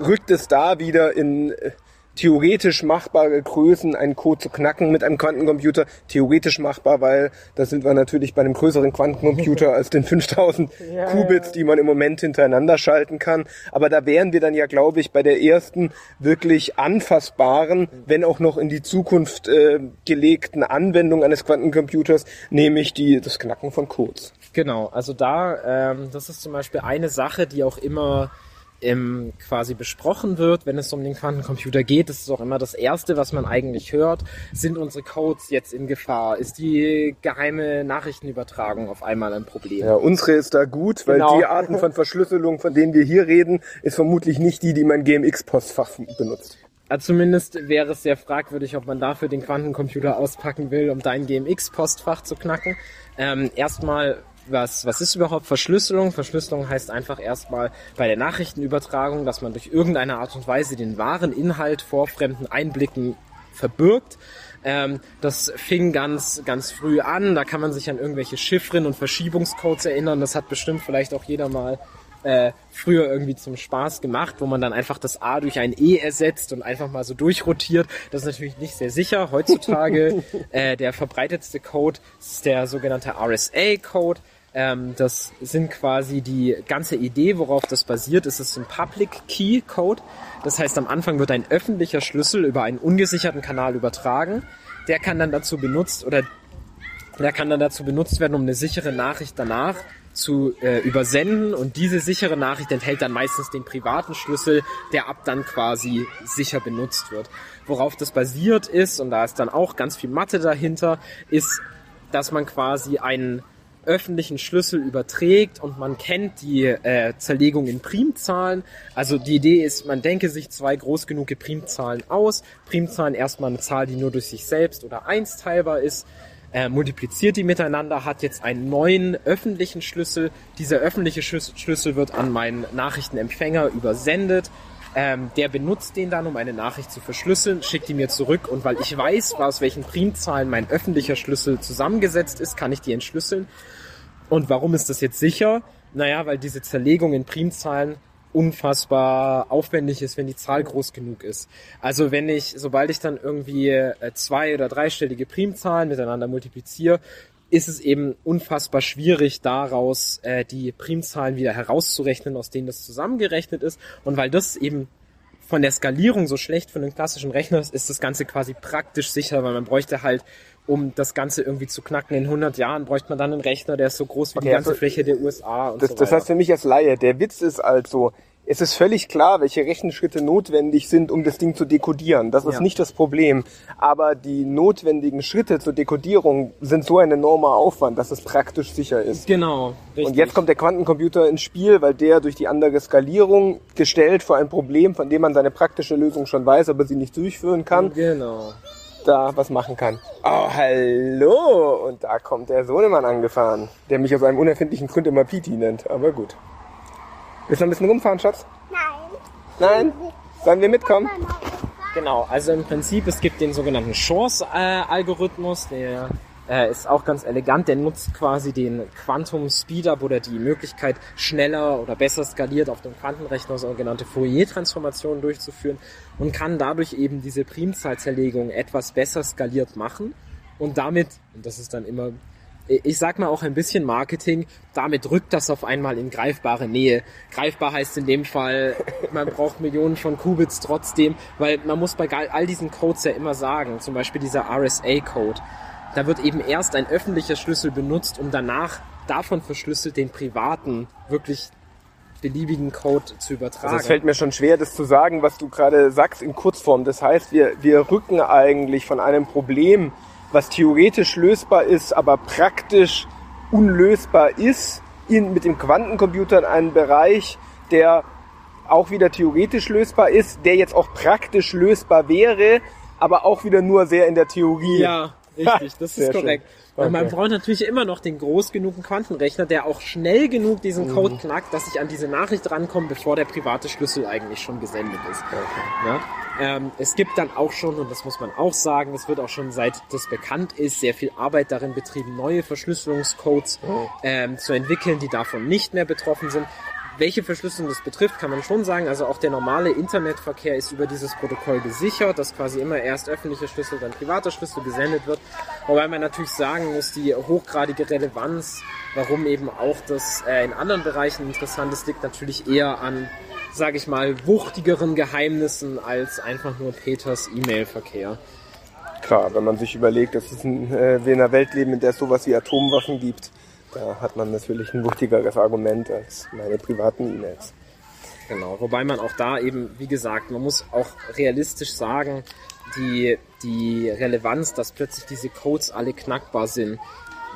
rückt es da wieder in äh, theoretisch machbare Größen, einen Code zu knacken mit einem Quantencomputer. Theoretisch machbar, weil da sind wir natürlich bei einem größeren Quantencomputer als den 5000 ja, Qubits, die man im Moment hintereinander schalten kann. Aber da wären wir dann ja, glaube ich, bei der ersten wirklich anfassbaren, wenn auch noch in die Zukunft äh, gelegten Anwendung eines Quantencomputers, nämlich die, das Knacken von Codes. Genau, also da, ähm, das ist zum Beispiel eine Sache, die auch immer ähm, quasi besprochen wird, wenn es um den Quantencomputer geht. Das ist auch immer das Erste, was man eigentlich hört. Sind unsere Codes jetzt in Gefahr? Ist die geheime Nachrichtenübertragung auf einmal ein Problem? Ja, unsere ist da gut, weil genau. die Arten von Verschlüsselung, von denen wir hier reden, ist vermutlich nicht die, die mein GMX-Postfach benutzt. Also zumindest wäre es sehr fragwürdig, ob man dafür den Quantencomputer auspacken will, um dein GMX-Postfach zu knacken. Ähm, erstmal was, was ist überhaupt Verschlüsselung? Verschlüsselung heißt einfach erstmal bei der Nachrichtenübertragung, dass man durch irgendeine Art und Weise den wahren Inhalt vor fremden Einblicken verbirgt. Ähm, das fing ganz, ganz früh an. Da kann man sich an irgendwelche Chiffren und Verschiebungscodes erinnern. Das hat bestimmt vielleicht auch jeder mal äh, früher irgendwie zum Spaß gemacht, wo man dann einfach das A durch ein E ersetzt und einfach mal so durchrotiert. Das ist natürlich nicht sehr sicher. Heutzutage äh, der verbreitetste Code ist der sogenannte RSA-Code. Ähm, das sind quasi die ganze Idee, worauf das basiert, ist es ein Public Key Code. Das heißt, am Anfang wird ein öffentlicher Schlüssel über einen ungesicherten Kanal übertragen. Der kann dann dazu benutzt oder der kann dann dazu benutzt werden, um eine sichere Nachricht danach zu äh, übersenden und diese sichere Nachricht enthält dann meistens den privaten Schlüssel, der ab dann quasi sicher benutzt wird. Worauf das basiert ist, und da ist dann auch ganz viel Mathe dahinter, ist, dass man quasi einen öffentlichen Schlüssel überträgt und man kennt die äh, Zerlegung in Primzahlen. Also die Idee ist, man denke sich zwei groß genug Primzahlen aus. Primzahlen erstmal eine Zahl, die nur durch sich selbst oder eins teilbar ist. Äh, multipliziert die miteinander, hat jetzt einen neuen öffentlichen Schlüssel. Dieser öffentliche Schlüssel wird an meinen Nachrichtenempfänger übersendet. Ähm, der benutzt den dann, um eine Nachricht zu verschlüsseln, schickt die mir zurück und weil ich weiß, aus welchen Primzahlen mein öffentlicher Schlüssel zusammengesetzt ist, kann ich die entschlüsseln. Und warum ist das jetzt sicher? Naja, weil diese Zerlegung in Primzahlen unfassbar aufwendig ist, wenn die Zahl groß genug ist. Also wenn ich, sobald ich dann irgendwie äh, zwei- oder dreistellige Primzahlen miteinander multipliziere, ist es eben unfassbar schwierig, daraus äh, die Primzahlen wieder herauszurechnen, aus denen das zusammengerechnet ist. Und weil das eben von der Skalierung so schlecht für einen klassischen Rechner ist, ist das Ganze quasi praktisch sicher, weil man bräuchte halt um das Ganze irgendwie zu knacken. In 100 Jahren bräuchte man dann einen Rechner, der ist so groß wie okay, die ganze also, Fläche der USA und das, so weiter. Das heißt für mich als Laie, der Witz ist also, es ist völlig klar, welche Rechenschritte notwendig sind, um das Ding zu dekodieren. Das ist Ja. nicht das Problem. Aber die notwendigen Schritte zur Dekodierung sind so ein enormer Aufwand, dass es praktisch sicher ist. Genau. Und jetzt kommt der Quantencomputer ins Spiel, weil der durch die andere Skalierung gestellt vor ein Problem, von dem man seine praktische Lösung schon weiß, aber sie nicht durchführen kann, Genau. Da was machen kann. Oh, hallo! Und da kommt der Sohnemann angefahren, der mich aus einem unerfindlichen Grund immer Piti nennt. Aber gut. Willst du noch ein bisschen rumfahren, Schatz? Nein. Nein? Sollen wir mitkommen? Genau, also im Prinzip, es gibt den sogenannten Shores-Algorithmus, der äh, ist auch ganz elegant, der nutzt quasi den Quantum Speedup oder die Möglichkeit, schneller oder besser skaliert auf dem Quantenrechner sogenannte Fourier-Transformationen durchzuführen und kann dadurch eben diese Primzahlzerlegung etwas besser skaliert machen und damit, und das ist dann immer ich sag mal auch ein bisschen Marketing, damit rückt das auf einmal in greifbare Nähe. Greifbar heißt in dem Fall, man braucht Millionen von Qubits trotzdem, weil man muss bei all diesen Codes ja immer sagen, zum Beispiel dieser RSA-Code, da wird eben erst ein öffentlicher Schlüssel benutzt, um danach davon verschlüsselt den privaten, wirklich beliebigen Code zu übertragen. Also es fällt mir schon schwer, das zu sagen, was du gerade sagst in Kurzform. Das heißt, wir, wir rücken eigentlich von einem Problem, was theoretisch lösbar ist, aber praktisch unlösbar ist, in, mit dem Quantencomputer in einen Bereich, der auch wieder theoretisch lösbar ist, der jetzt auch praktisch lösbar wäre, aber auch wieder nur sehr in der Theorie. Ja, richtig, das ist korrekt. Weil man Okay. braucht natürlich immer noch den groß genugen Quantenrechner, der auch schnell genug diesen Code Mhm. knackt, dass ich an diese Nachricht rankomme, bevor der private Schlüssel eigentlich schon gesendet ist. Ja? Ähm, es gibt dann auch schon, und das muss man auch sagen, es wird auch schon seit das bekannt ist, sehr viel Arbeit darin betrieben, neue Verschlüsselungscodes ähm, zu entwickeln, die davon nicht mehr betroffen sind. Welche Verschlüsselung das betrifft, kann man schon sagen. Also auch der normale Internetverkehr ist über dieses Protokoll gesichert, dass quasi immer erst öffentlicher Schlüssel, dann privater Schlüssel gesendet wird. Wobei man natürlich sagen muss, die hochgradige Relevanz, warum eben auch das äh, in anderen Bereichen interessant ist, liegt natürlich eher an, sage ich mal, wuchtigeren Geheimnissen als einfach nur Peters E-Mail-Verkehr. Klar, wenn man sich überlegt, dass es ein, äh, wir in einer Welt leben, in der es sowas wie Atomwaffen gibt, da hat man natürlich ein wuchtigeres Argument als meine privaten E-Mails. Genau, wobei man auch da eben, wie gesagt, man muss auch realistisch sagen, die, die Relevanz, dass plötzlich diese Codes alle knackbar sind,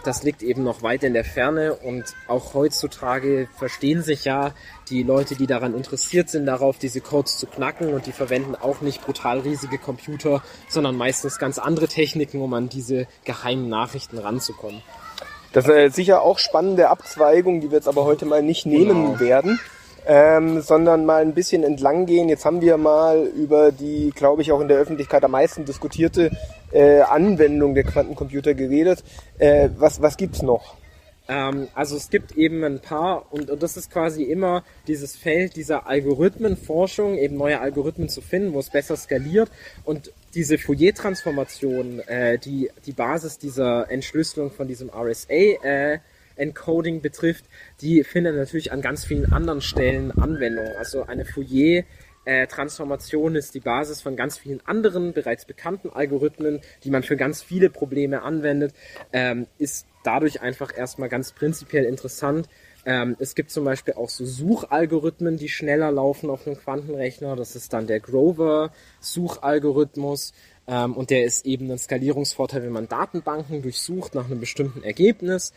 das liegt eben noch weit in der Ferne und auch heutzutage verstehen sich ja die Leute, die daran interessiert sind, darauf diese Codes zu knacken und die verwenden auch nicht brutal riesige Computer, sondern meistens ganz andere Techniken, um an diese geheimen Nachrichten ranzukommen. Das ist äh, sicher auch spannende Abzweigung, die wir jetzt aber heute mal nicht nehmen Genau. werden, ähm, sondern mal ein bisschen entlang gehen. Jetzt haben wir mal über die, glaube ich, auch in der Öffentlichkeit am meisten diskutierte äh, Anwendung der Quantencomputer geredet. Äh, was was gibt's noch? Ähm, also es gibt eben ein paar, und, und das ist quasi immer dieses Feld dieser Algorithmenforschung, eben neue Algorithmen zu finden, wo es besser skaliert. Und diese Fourier-Transformation, äh, die die Basis dieser Entschlüsselung von diesem RSA äh, Encoding betrifft, die findet natürlich an ganz vielen anderen Stellen Anwendung. Also eine Fourier äh, Transformation ist die Basis von ganz vielen anderen bereits bekannten Algorithmen, die man für ganz viele Probleme anwendet, ähm, ist dadurch einfach erstmal ganz prinzipiell interessant. Ähm, es gibt zum Beispiel auch so Suchalgorithmen, die schneller laufen auf einem Quantenrechner. Das ist dann der Grover-Suchalgorithmus. Ähm, und der ist eben ein Skalierungsvorteil, wenn man Datenbanken durchsucht nach einem bestimmten Ergebnis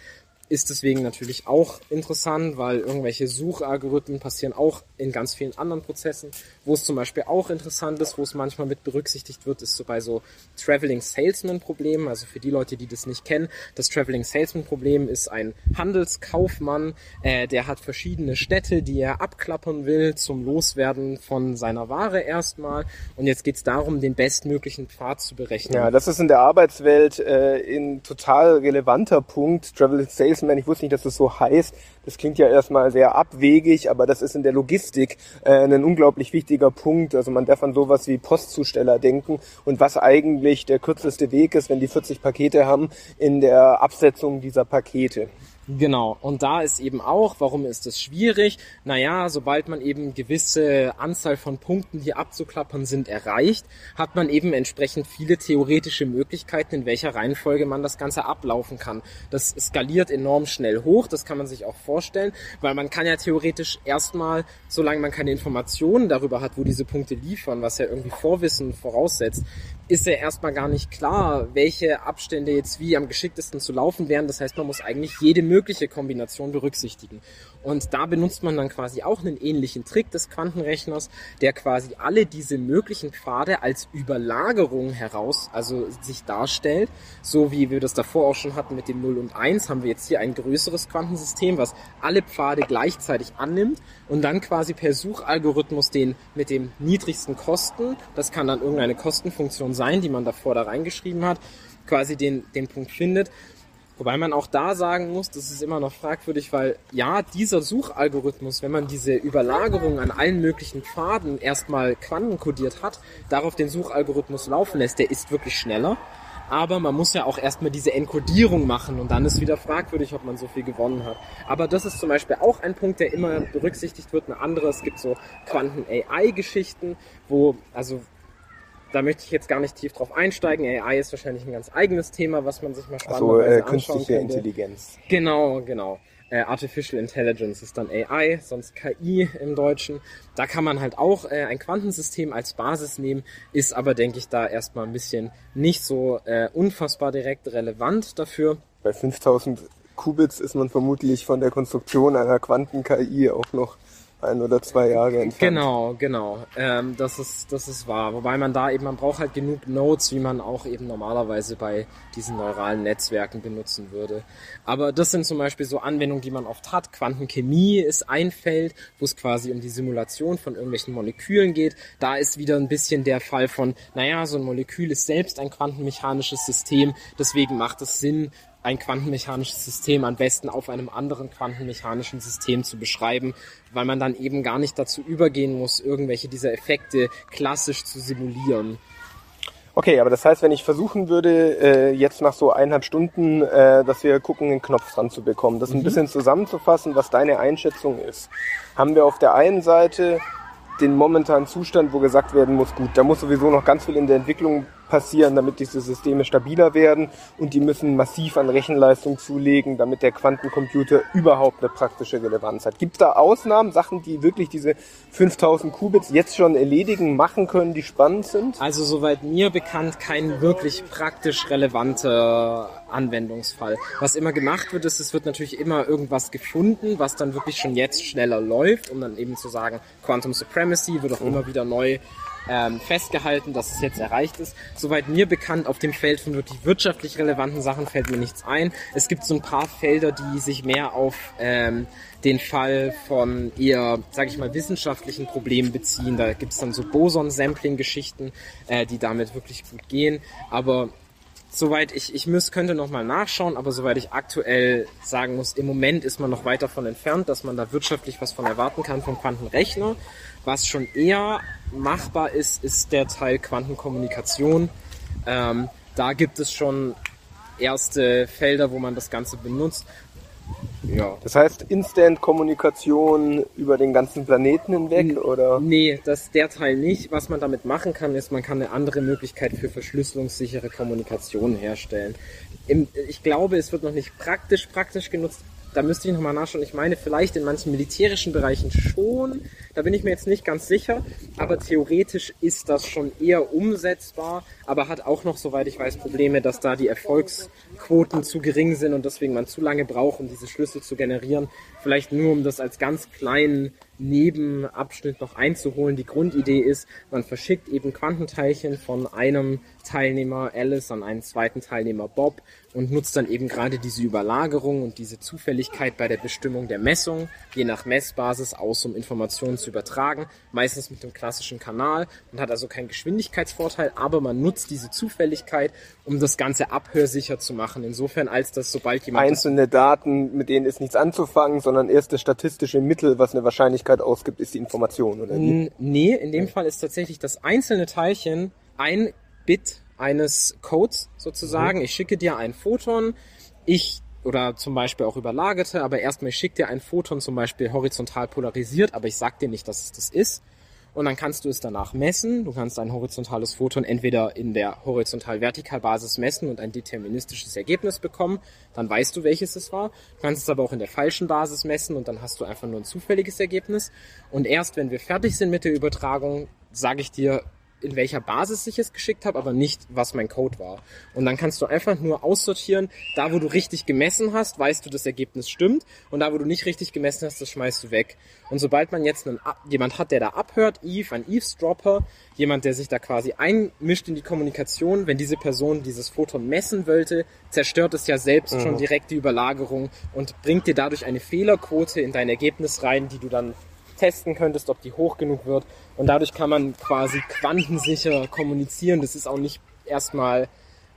ist deswegen natürlich auch interessant, weil irgendwelche Suchalgorithmen passieren auch in ganz vielen anderen Prozessen. Wo es zum Beispiel auch interessant ist, wo es manchmal mit berücksichtigt wird, ist so bei so Traveling Salesman Problemen. Also für die Leute, die das nicht kennen, das Traveling Salesman Problem ist ein Handelskaufmann, äh, der hat verschiedene Städte, die er abklappern will zum Loswerden von seiner Ware erstmal. Und jetzt geht es darum, den bestmöglichen Pfad zu berechnen. Ja, das ist in der Arbeitswelt äh, ein total relevanter Punkt. Travel Salesman, ich wusste nicht, dass das so heißt. Das klingt ja erstmal sehr abwegig, aber das ist in der Logistik äh, ein unglaublich wichtiger Punkt. Also man darf an sowas wie Postzusteller denken und was eigentlich der kürzeste Weg ist, wenn die 40 Pakete haben, in der Absetzung dieser Pakete. Genau, und da ist eben auch, warum ist das schwierig? Naja, sobald man eben gewisse Anzahl von Punkten, die abzuklappern sind, erreicht, hat man eben entsprechend viele theoretische Möglichkeiten, in welcher Reihenfolge man das Ganze ablaufen kann. Das skaliert enorm schnell hoch, das kann man sich auch vorstellen, weil man kann ja theoretisch erstmal, solange man keine Informationen darüber hat, wo diese Punkte liefern, was ja irgendwie Vorwissen voraussetzt, ist ja erstmal gar nicht klar, welche Abstände jetzt wie am geschicktesten zu laufen wären. Das heißt, man muss eigentlich jede mögliche Kombination berücksichtigen. Und da benutzt man dann quasi auch einen ähnlichen Trick des Quantenrechners, der quasi alle diese möglichen Pfade als Überlagerung heraus, also sich darstellt. So wie wir das davor auch schon hatten mit dem 0 und 1, haben wir jetzt hier ein größeres Quantensystem, was alle Pfade gleichzeitig annimmt und dann quasi per Suchalgorithmus den mit dem niedrigsten Kosten, das kann dann irgendeine Kostenfunktion sein, die man davor da reingeschrieben hat, quasi den, den Punkt findet Wobei man auch da sagen muss, das ist immer noch fragwürdig, weil ja, dieser Suchalgorithmus, wenn man diese Überlagerung an allen möglichen Pfaden erstmal quantenkodiert hat, darauf den Suchalgorithmus laufen lässt, der ist wirklich schneller. Aber man muss ja auch erstmal diese Enkodierung machen und dann ist wieder fragwürdig, ob man so viel gewonnen hat. Aber das ist zum Beispiel auch ein Punkt, der immer berücksichtigt wird. Eine andere, es gibt so Quanten-AI-Geschichten, wo, also da möchte ich jetzt gar nicht tief drauf einsteigen. AI ist wahrscheinlich ein ganz eigenes Thema, was man sich mal spannenderweise also, äh, künstliche könnte. Intelligenz. Genau, genau. Äh, Artificial Intelligence ist dann AI, sonst KI im Deutschen. Da kann man halt auch äh, ein Quantensystem als Basis nehmen, ist aber, denke ich, da erstmal ein bisschen nicht so äh, unfassbar direkt relevant dafür. Bei 5000 Qubits ist man vermutlich von der Konstruktion einer Quanten-KI auch noch ein oder zwei Jahre entfernt. Genau, genau. Ähm, das ist, das ist wahr. Wobei man da eben, man braucht halt genug Nodes, wie man auch eben normalerweise bei diesen neuralen Netzwerken benutzen würde. Aber das sind zum Beispiel so Anwendungen, die man oft hat. Quantenchemie ist ein Feld, wo es quasi um die Simulation von irgendwelchen Molekülen geht. Da ist wieder ein bisschen der Fall von, naja, so ein Molekül ist selbst ein quantenmechanisches System. Deswegen macht es Sinn, ein quantenmechanisches System am besten auf einem anderen quantenmechanischen System zu beschreiben, weil man dann eben gar nicht dazu übergehen muss, irgendwelche dieser Effekte klassisch zu simulieren. Okay, aber das heißt, wenn ich versuchen würde, äh, jetzt nach so eineinhalb Stunden, äh, dass wir gucken, den Knopf dran zu bekommen, das mhm. ein bisschen zusammenzufassen, was deine Einschätzung ist, haben wir auf der einen Seite den momentanen Zustand, wo gesagt werden muss, gut, da muss sowieso noch ganz viel in der Entwicklung passieren, damit diese Systeme stabiler werden und die müssen massiv an Rechenleistung zulegen, damit der Quantencomputer überhaupt eine praktische Relevanz hat. Gibt es da Ausnahmen, Sachen, die wirklich diese 5000 Qubits jetzt schon erledigen, machen können, die spannend sind? Also soweit mir bekannt kein wirklich praktisch relevanter Anwendungsfall. Was immer gemacht wird, ist, es wird natürlich immer irgendwas gefunden, was dann wirklich schon jetzt schneller läuft, um dann eben zu sagen, Quantum Supremacy wird auch mhm. immer wieder neu ähm, festgehalten, dass es jetzt erreicht ist. Soweit mir bekannt, auf dem Feld von wirklich wirtschaftlich relevanten Sachen fällt mir nichts ein. Es gibt so ein paar Felder, die sich mehr auf ähm, den Fall von eher, sage ich mal, wissenschaftlichen Problemen beziehen. Da gibt es dann so Boson-Sampling-Geschichten, äh, die damit wirklich gut gehen. Aber soweit ich, ich müß, könnte noch mal nachschauen, aber soweit ich aktuell sagen muss, im Moment ist man noch weit davon entfernt, dass man da wirtschaftlich was von erwarten kann vom Quantenrechner. Was schon eher machbar ist, ist der Teil Quantenkommunikation. Ähm, da gibt es schon erste Felder, wo man das Ganze benutzt. Ja. Das heißt Instant-Kommunikation über den ganzen Planeten hinweg, oder? Nee, das der Teil nicht. Was man damit machen kann, ist, man kann eine andere Möglichkeit für verschlüsselungssichere Kommunikation herstellen. Im, ich glaube, es wird noch nicht praktisch praktisch genutzt, da müsste ich nochmal nachschauen. Ich meine, vielleicht in manchen militärischen Bereichen schon. Da bin ich mir jetzt nicht ganz sicher. Aber theoretisch ist das schon eher umsetzbar. Aber hat auch noch, soweit ich weiß, Probleme, dass da die Erfolgsquoten zu gering sind und deswegen man zu lange braucht, um diese Schlüssel zu generieren. Vielleicht nur, um das als ganz kleinen Nebenabschnitt noch einzuholen. Die Grundidee ist, man verschickt eben Quantenteilchen von einem Teilnehmer Alice an einen zweiten Teilnehmer Bob und nutzt dann eben gerade diese Überlagerung und diese Zufälligkeit bei der Bestimmung der Messung, je nach Messbasis aus, um Informationen zu übertragen, meistens mit dem klassischen Kanal und hat also keinen Geschwindigkeitsvorteil, aber man nutzt diese Zufälligkeit, um das Ganze abhörsicher zu machen. Insofern, als dass sobald jemand... Einzelne Daten, mit denen ist nichts anzufangen, sondern erst das statistische Mittel, was eine Wahrscheinlichkeit ausgibt, ist die Information, oder wie? Nee, in dem Fall ist tatsächlich das einzelne Teilchen ein Bit eines Codes sozusagen. Mhm. Ich schicke dir ein Photon, ich oder zum Beispiel auch überlagerte, aber erstmal ich schicke dir ein Photon zum Beispiel horizontal polarisiert, aber ich sag dir nicht, dass es das ist. Und dann kannst du es danach messen. Du kannst ein horizontales Photon entweder in der horizontal-vertikal-Basis messen und ein deterministisches Ergebnis bekommen. Dann weißt du, welches es war. Du kannst es aber auch in der falschen Basis messen und dann hast du einfach nur ein zufälliges Ergebnis. Und erst wenn wir fertig sind mit der Übertragung, sage ich dir, in welcher Basis ich es geschickt habe, aber nicht, was mein Code war. Und dann kannst du einfach nur aussortieren, da wo du richtig gemessen hast, weißt du, das Ergebnis stimmt und da wo du nicht richtig gemessen hast, das schmeißt du weg. Und sobald man jetzt einen, jemand hat, der da abhört, Eve, ein Eavesdropper, jemand, der sich da quasi einmischt in die Kommunikation, wenn diese Person dieses Photon messen wollte, zerstört es ja selbst mhm. schon direkt die Überlagerung und bringt dir dadurch eine Fehlerquote in dein Ergebnis rein, die du dann testen könntest, ob die hoch genug wird. Und dadurch kann man quasi quantensicher kommunizieren. Das ist auch nicht erstmal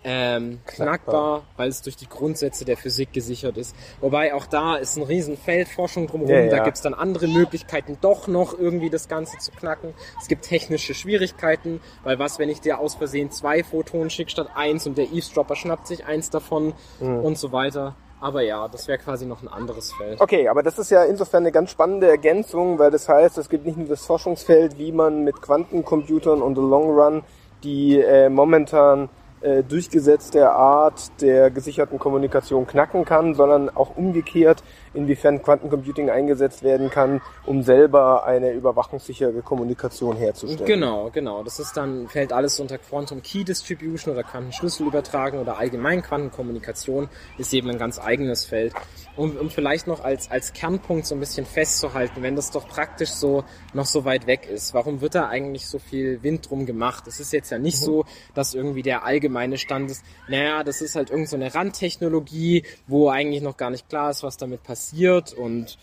ähm, knackbar, weil es durch die Grundsätze der Physik gesichert ist. Wobei auch da ist ein Riesenfeld Forschung drumherum. Ja, ja. Da gibt's dann andere Möglichkeiten, doch noch irgendwie das Ganze zu knacken. Es gibt technische Schwierigkeiten, weil was, wenn ich dir aus Versehen zwei Photonen schicke statt eins und der Eavesdropper schnappt sich eins davon mhm. und so weiter. Aber ja, das wäre quasi noch ein anderes Feld. Okay, aber das ist ja insofern eine ganz spannende Ergänzung, weil das heißt, es gibt nicht nur das Forschungsfeld, wie man mit Quantencomputern und the Long Run die äh, momentan äh, durchgesetzte Art der gesicherten Kommunikation knacken kann, sondern auch umgekehrt, inwiefern Quantencomputing eingesetzt werden kann, um selber eine überwachungssichere Kommunikation herzustellen. Genau, genau. Das ist dann, fällt alles unter Quantum Key Distribution oder Quantenschlüsselübertragung oder allgemein Quantenkommunikation, ist eben ein ganz eigenes Feld. Um, um vielleicht noch als, als Kernpunkt so ein bisschen festzuhalten, wenn das doch praktisch so noch so weit weg ist, warum wird da eigentlich so viel Wind drum gemacht? Es ist jetzt ja nicht mhm. so, dass irgendwie der allgemeine Stand ist, naja, das ist halt irgendeine so Randtechnologie, wo eigentlich noch gar nicht klar ist, was damit passiert passiert und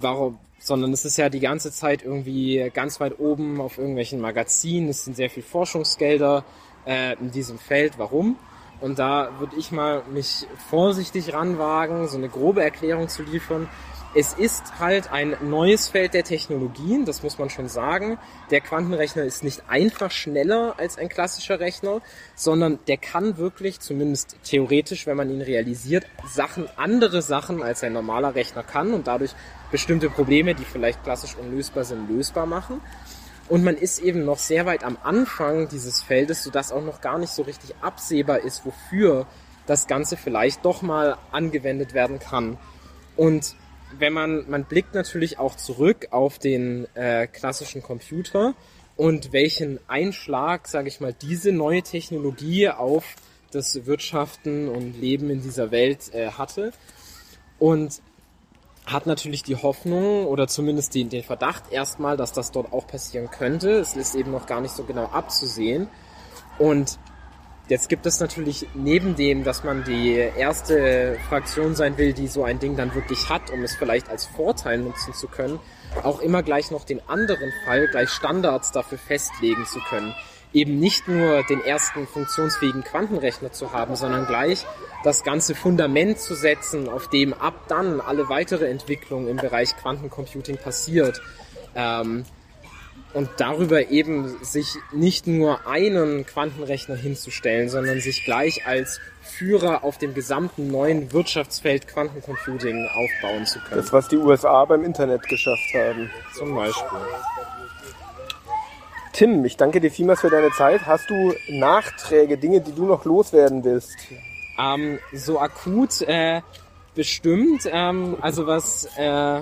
warum, sondern es ist ja die ganze Zeit irgendwie ganz weit oben auf irgendwelchen Magazinen. Es sind sehr viel Forschungsgelder äh, in diesem Feld. Warum? Und da würde ich mal mich vorsichtig ranwagen, so eine grobe Erklärung zu liefern. Es ist halt ein neues Feld der Technologien, das muss man schon sagen. Der Quantenrechner ist nicht einfach schneller als ein klassischer Rechner, sondern der kann wirklich, zumindest theoretisch, wenn man ihn realisiert, Sachen, andere Sachen als ein normaler Rechner kann und dadurch bestimmte Probleme, die vielleicht klassisch unlösbar sind, lösbar machen. Und man ist eben noch sehr weit am Anfang dieses Feldes, sodass auch noch gar nicht so richtig absehbar ist, wofür das Ganze vielleicht doch mal angewendet werden kann. Und wenn man, man blickt natürlich auch zurück auf den äh, klassischen Computer und welchen Einschlag, sage ich mal, diese neue Technologie auf das Wirtschaften und Leben in dieser Welt äh, hatte. Und hat natürlich die Hoffnung oder zumindest den, den Verdacht erstmal, dass das dort auch passieren könnte. Es ist eben noch gar nicht so genau abzusehen. Und Jetzt gibt es natürlich neben dem, dass man die erste Fraktion sein will, die so ein Ding dann wirklich hat, um es vielleicht als Vorteil nutzen zu können, auch immer gleich noch den anderen Fall, gleich Standards dafür festlegen zu können. Eben nicht nur den ersten funktionsfähigen Quantenrechner zu haben, sondern gleich das ganze Fundament zu setzen, auf dem ab dann alle weitere Entwicklung im Bereich Quantencomputing passiert. Ähm, und darüber eben sich nicht nur einen Quantenrechner hinzustellen, sondern sich gleich als Führer auf dem gesamten neuen Wirtschaftsfeld Quantencomputing aufbauen zu können. Das, was die USA beim Internet geschafft haben. Zum Beispiel. Tim, ich danke dir vielmals für deine Zeit. Hast du Nachträge, Dinge, die du noch loswerden willst? Ähm, so akut äh, bestimmt. Ähm, also was äh,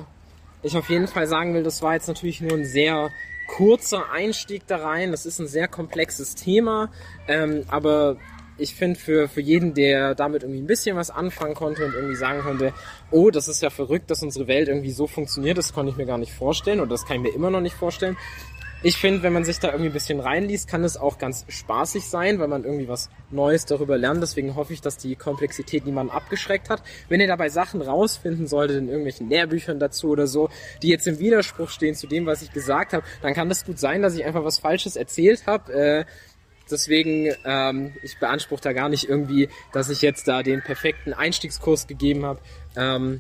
ich auf jeden Fall sagen will, das war jetzt natürlich nur ein sehr kurzer Einstieg da rein. Das ist ein sehr komplexes Thema, ähm, aber ich finde für, für jeden, der damit irgendwie ein bisschen was anfangen konnte und irgendwie sagen konnte, oh, das ist ja verrückt, dass unsere Welt irgendwie so funktioniert, das konnte ich mir gar nicht vorstellen oder das kann ich mir immer noch nicht vorstellen ich finde, wenn man sich da irgendwie ein bisschen reinliest, kann es auch ganz spaßig sein, weil man irgendwie was Neues darüber lernt. Deswegen hoffe ich, dass die Komplexität niemanden abgeschreckt hat. Wenn ihr dabei Sachen rausfinden solltet in irgendwelchen Lehrbüchern dazu oder so, die jetzt im Widerspruch stehen zu dem, was ich gesagt habe, dann kann das gut sein, dass ich einfach was Falsches erzählt habe. Äh, deswegen, ähm, ich beanspruche da gar nicht irgendwie, dass ich jetzt da den perfekten Einstiegskurs gegeben habe. Ähm,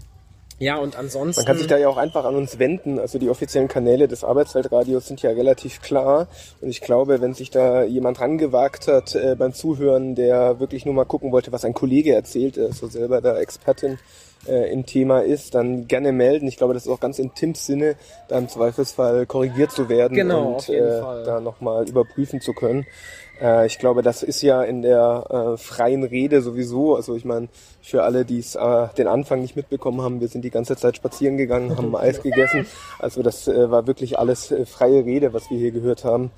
Ja, und ansonsten. Man kann sich da ja auch einfach an uns wenden. Also die offiziellen Kanäle des Arbeitsweltradios sind ja relativ klar. Und ich glaube, wenn sich da jemand rangewagt hat äh, beim Zuhören, der wirklich nur mal gucken wollte, was ein Kollege erzählt, der so selber da Expertin äh, im Thema ist, dann gerne melden. Ich glaube, das ist auch ganz in Tims Sinne, da im Zweifelsfall korrigiert zu werden Genau, und äh, Fall. da nochmal überprüfen zu können. Äh, ich glaube, das ist ja in der äh, freien Rede sowieso. Also ich meine, für alle, die es äh, den Anfang nicht mitbekommen haben, wir sind die ganze Zeit spazieren gegangen, haben Eis gegessen. Also das äh, war wirklich alles äh, freie Rede, was wir hier gehört haben.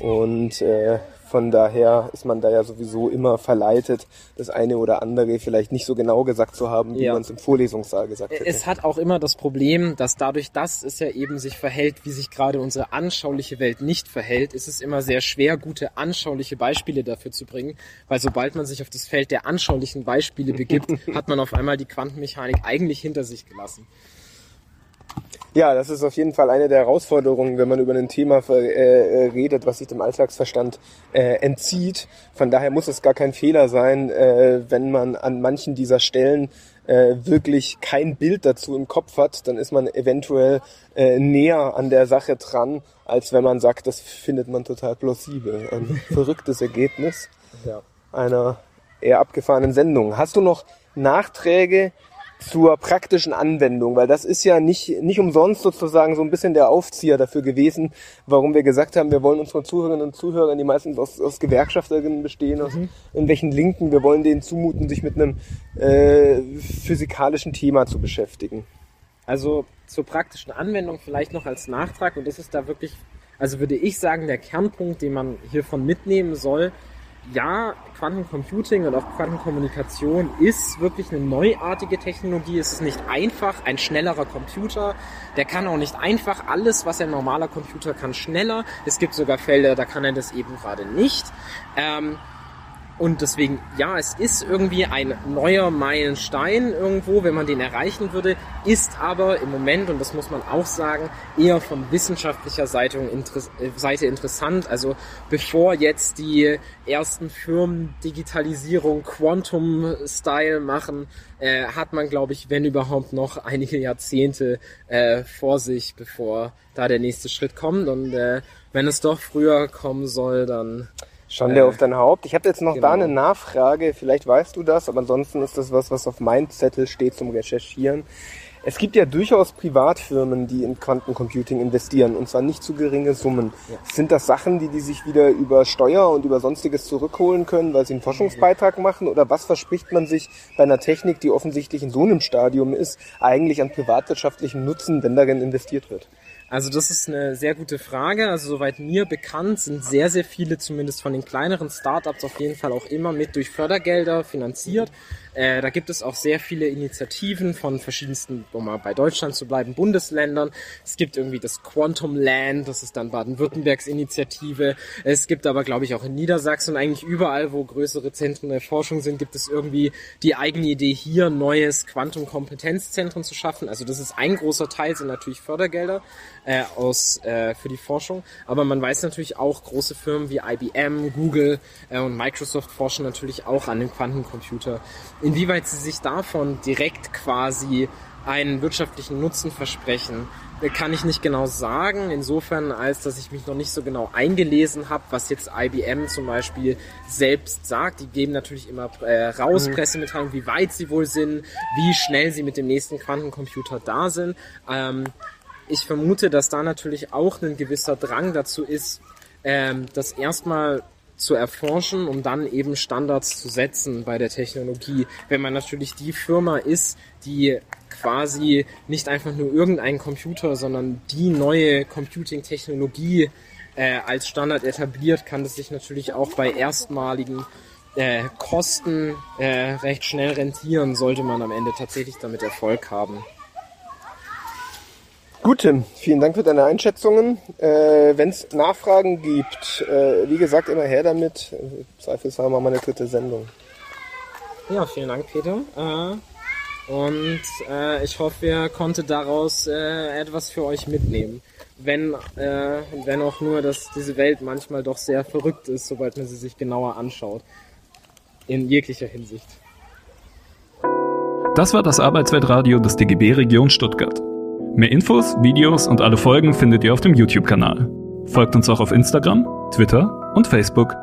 Und äh, von daher ist man da ja sowieso immer verleitet, das eine oder andere vielleicht nicht so genau gesagt zu haben, wie Ja. man es im Vorlesungssaal gesagt hätte. Es hat auch immer das Problem, dass dadurch, dass es ja eben sich verhält, wie sich gerade unsere anschauliche Welt nicht verhält, ist es immer sehr schwer, gute anschauliche Beispiele dafür zu bringen, weil sobald man sich auf das Feld der anschaulichen Beispiele begibt, hat man auf einmal die Quantenmechanik eigentlich hinter sich gelassen. Ja, das ist auf jeden Fall eine der Herausforderungen, wenn man über ein Thema äh, äh, redet, was sich dem Alltagsverstand äh, entzieht. Von daher muss es gar kein Fehler sein, äh, wenn man an manchen dieser Stellen wirklich kein Bild dazu im Kopf hat, dann ist man eventuell äh, näher an der Sache dran, als wenn man sagt, das findet man total plausibel. Ein verrücktes Ergebnis Ja. einer eher abgefahrenen Sendung. Hast du noch Nachträge zur praktischen Anwendung? Weil das ist ja nicht, nicht umsonst sozusagen so ein bisschen der Aufzieher dafür gewesen, warum wir gesagt haben, wir wollen unseren Zuhörerinnen und Zuhörern, die meistens aus, aus Gewerkschafterinnen bestehen, aus irgendwelchen Linken, wir wollen denen zumuten, sich mit einem äh, physikalischen Thema zu beschäftigen. Also zur praktischen Anwendung vielleicht noch als Nachtrag und das ist da wirklich, also würde ich sagen, der Kernpunkt, den man hiervon mitnehmen soll, ja, Quantencomputing und auch Quantenkommunikation ist wirklich eine neuartige Technologie. Es ist nicht einfach, ein schnellerer Computer, der kann auch nicht einfach alles, was ein normaler Computer kann, schneller. Es gibt sogar Felder, da kann er das eben gerade nicht. Ähm, und deswegen, ja, es ist irgendwie ein neuer Meilenstein irgendwo, wenn man den erreichen würde, ist aber im Moment, und das muss man auch sagen, eher von wissenschaftlicher Seite, interess Seite interessant. Also bevor jetzt die ersten Firmen Digitalisierung Quantum-Style machen, äh, hat man, glaube ich, wenn überhaupt noch einige Jahrzehnte äh, vor sich, bevor da der nächste Schritt kommt. Und äh, wenn es doch früher kommen soll, dann Schande Äh, auf dein Haupt. Ich habe jetzt noch da genau. eine Nachfrage, vielleicht weißt du das, aber ansonsten ist das was, was auf meinem Zettel steht zum Recherchieren. Es gibt ja durchaus Privatfirmen, die in Quantencomputing investieren und zwar nicht zu geringe Summen. Sind das Sachen, die die sich wieder über Steuer und über sonstiges zurückholen können, weil sie einen Forschungsbeitrag machen? Oder was verspricht man sich bei einer Technik, die offensichtlich in so einem Stadium ist, eigentlich an privatwirtschaftlichem Nutzen, wenn darin investiert wird? Also das ist eine sehr gute Frage. Also soweit mir bekannt sind sehr, sehr viele, zumindest von den kleineren Startups, auf jeden Fall auch immer mit durch Fördergelder finanziert. Äh, da gibt es auch sehr viele Initiativen von verschiedensten, um mal bei Deutschland zu bleiben, Bundesländern. Es gibt irgendwie das Quantum Land, das ist dann Baden-Württembergs Initiative. Es gibt aber, glaube ich, auch in Niedersachsen eigentlich überall, wo größere Zentren der Forschung sind, gibt es irgendwie die eigene Idee, hier neues Quantum-Kompetenzzentrum zu schaffen. Also das ist ein großer Teil, sind natürlich Fördergelder äh, aus, äh, für die Forschung. Aber man weiß natürlich auch, große Firmen wie IBM, Google äh, und Microsoft forschen natürlich auch an dem Quantencomputer. Inwieweit sie sich davon direkt quasi einen wirtschaftlichen Nutzen versprechen, äh, kann ich nicht genau sagen. Insofern, als dass ich mich noch nicht so genau eingelesen habe, was jetzt IBM zum Beispiel selbst sagt. Die geben natürlich immer äh, raus, Pressemitteilungen, wie weit sie wohl sind, wie schnell sie mit dem nächsten Quantencomputer da sind. Ähm, ich vermute, dass da natürlich auch ein gewisser Drang dazu ist, ähm, das erstmal zu erforschen, um dann eben Standards zu setzen bei der Technologie. Wenn man natürlich die Firma ist, die quasi nicht einfach nur irgendein Computer, sondern die neue Computing-Technologie äh, als Standard etabliert, kann das sich natürlich auch bei erstmaligen äh, Kosten äh, recht schnell rentieren, sollte man am Ende tatsächlich damit Erfolg haben. Gut, Tim, vielen Dank für deine Einschätzungen. Äh, Wenn es Nachfragen gibt, äh, wie gesagt, immer her damit. Im Zweifelsfall machen wir eine dritte Sendung. Ja, vielen Dank, Peter. Äh, und äh, ich hoffe, ihr konntet daraus äh, etwas für euch mitnehmen. Wenn, äh, wenn auch nur, dass diese Welt manchmal doch sehr verrückt ist, sobald man sie sich genauer anschaut. In jeglicher Hinsicht. Das war das Arbeitsweltradio des DGB Region Stuttgart. Mehr Infos, Videos und alle Folgen findet ihr auf dem YouTube-Kanal. Folgt uns auch auf Instagram, Twitter und Facebook.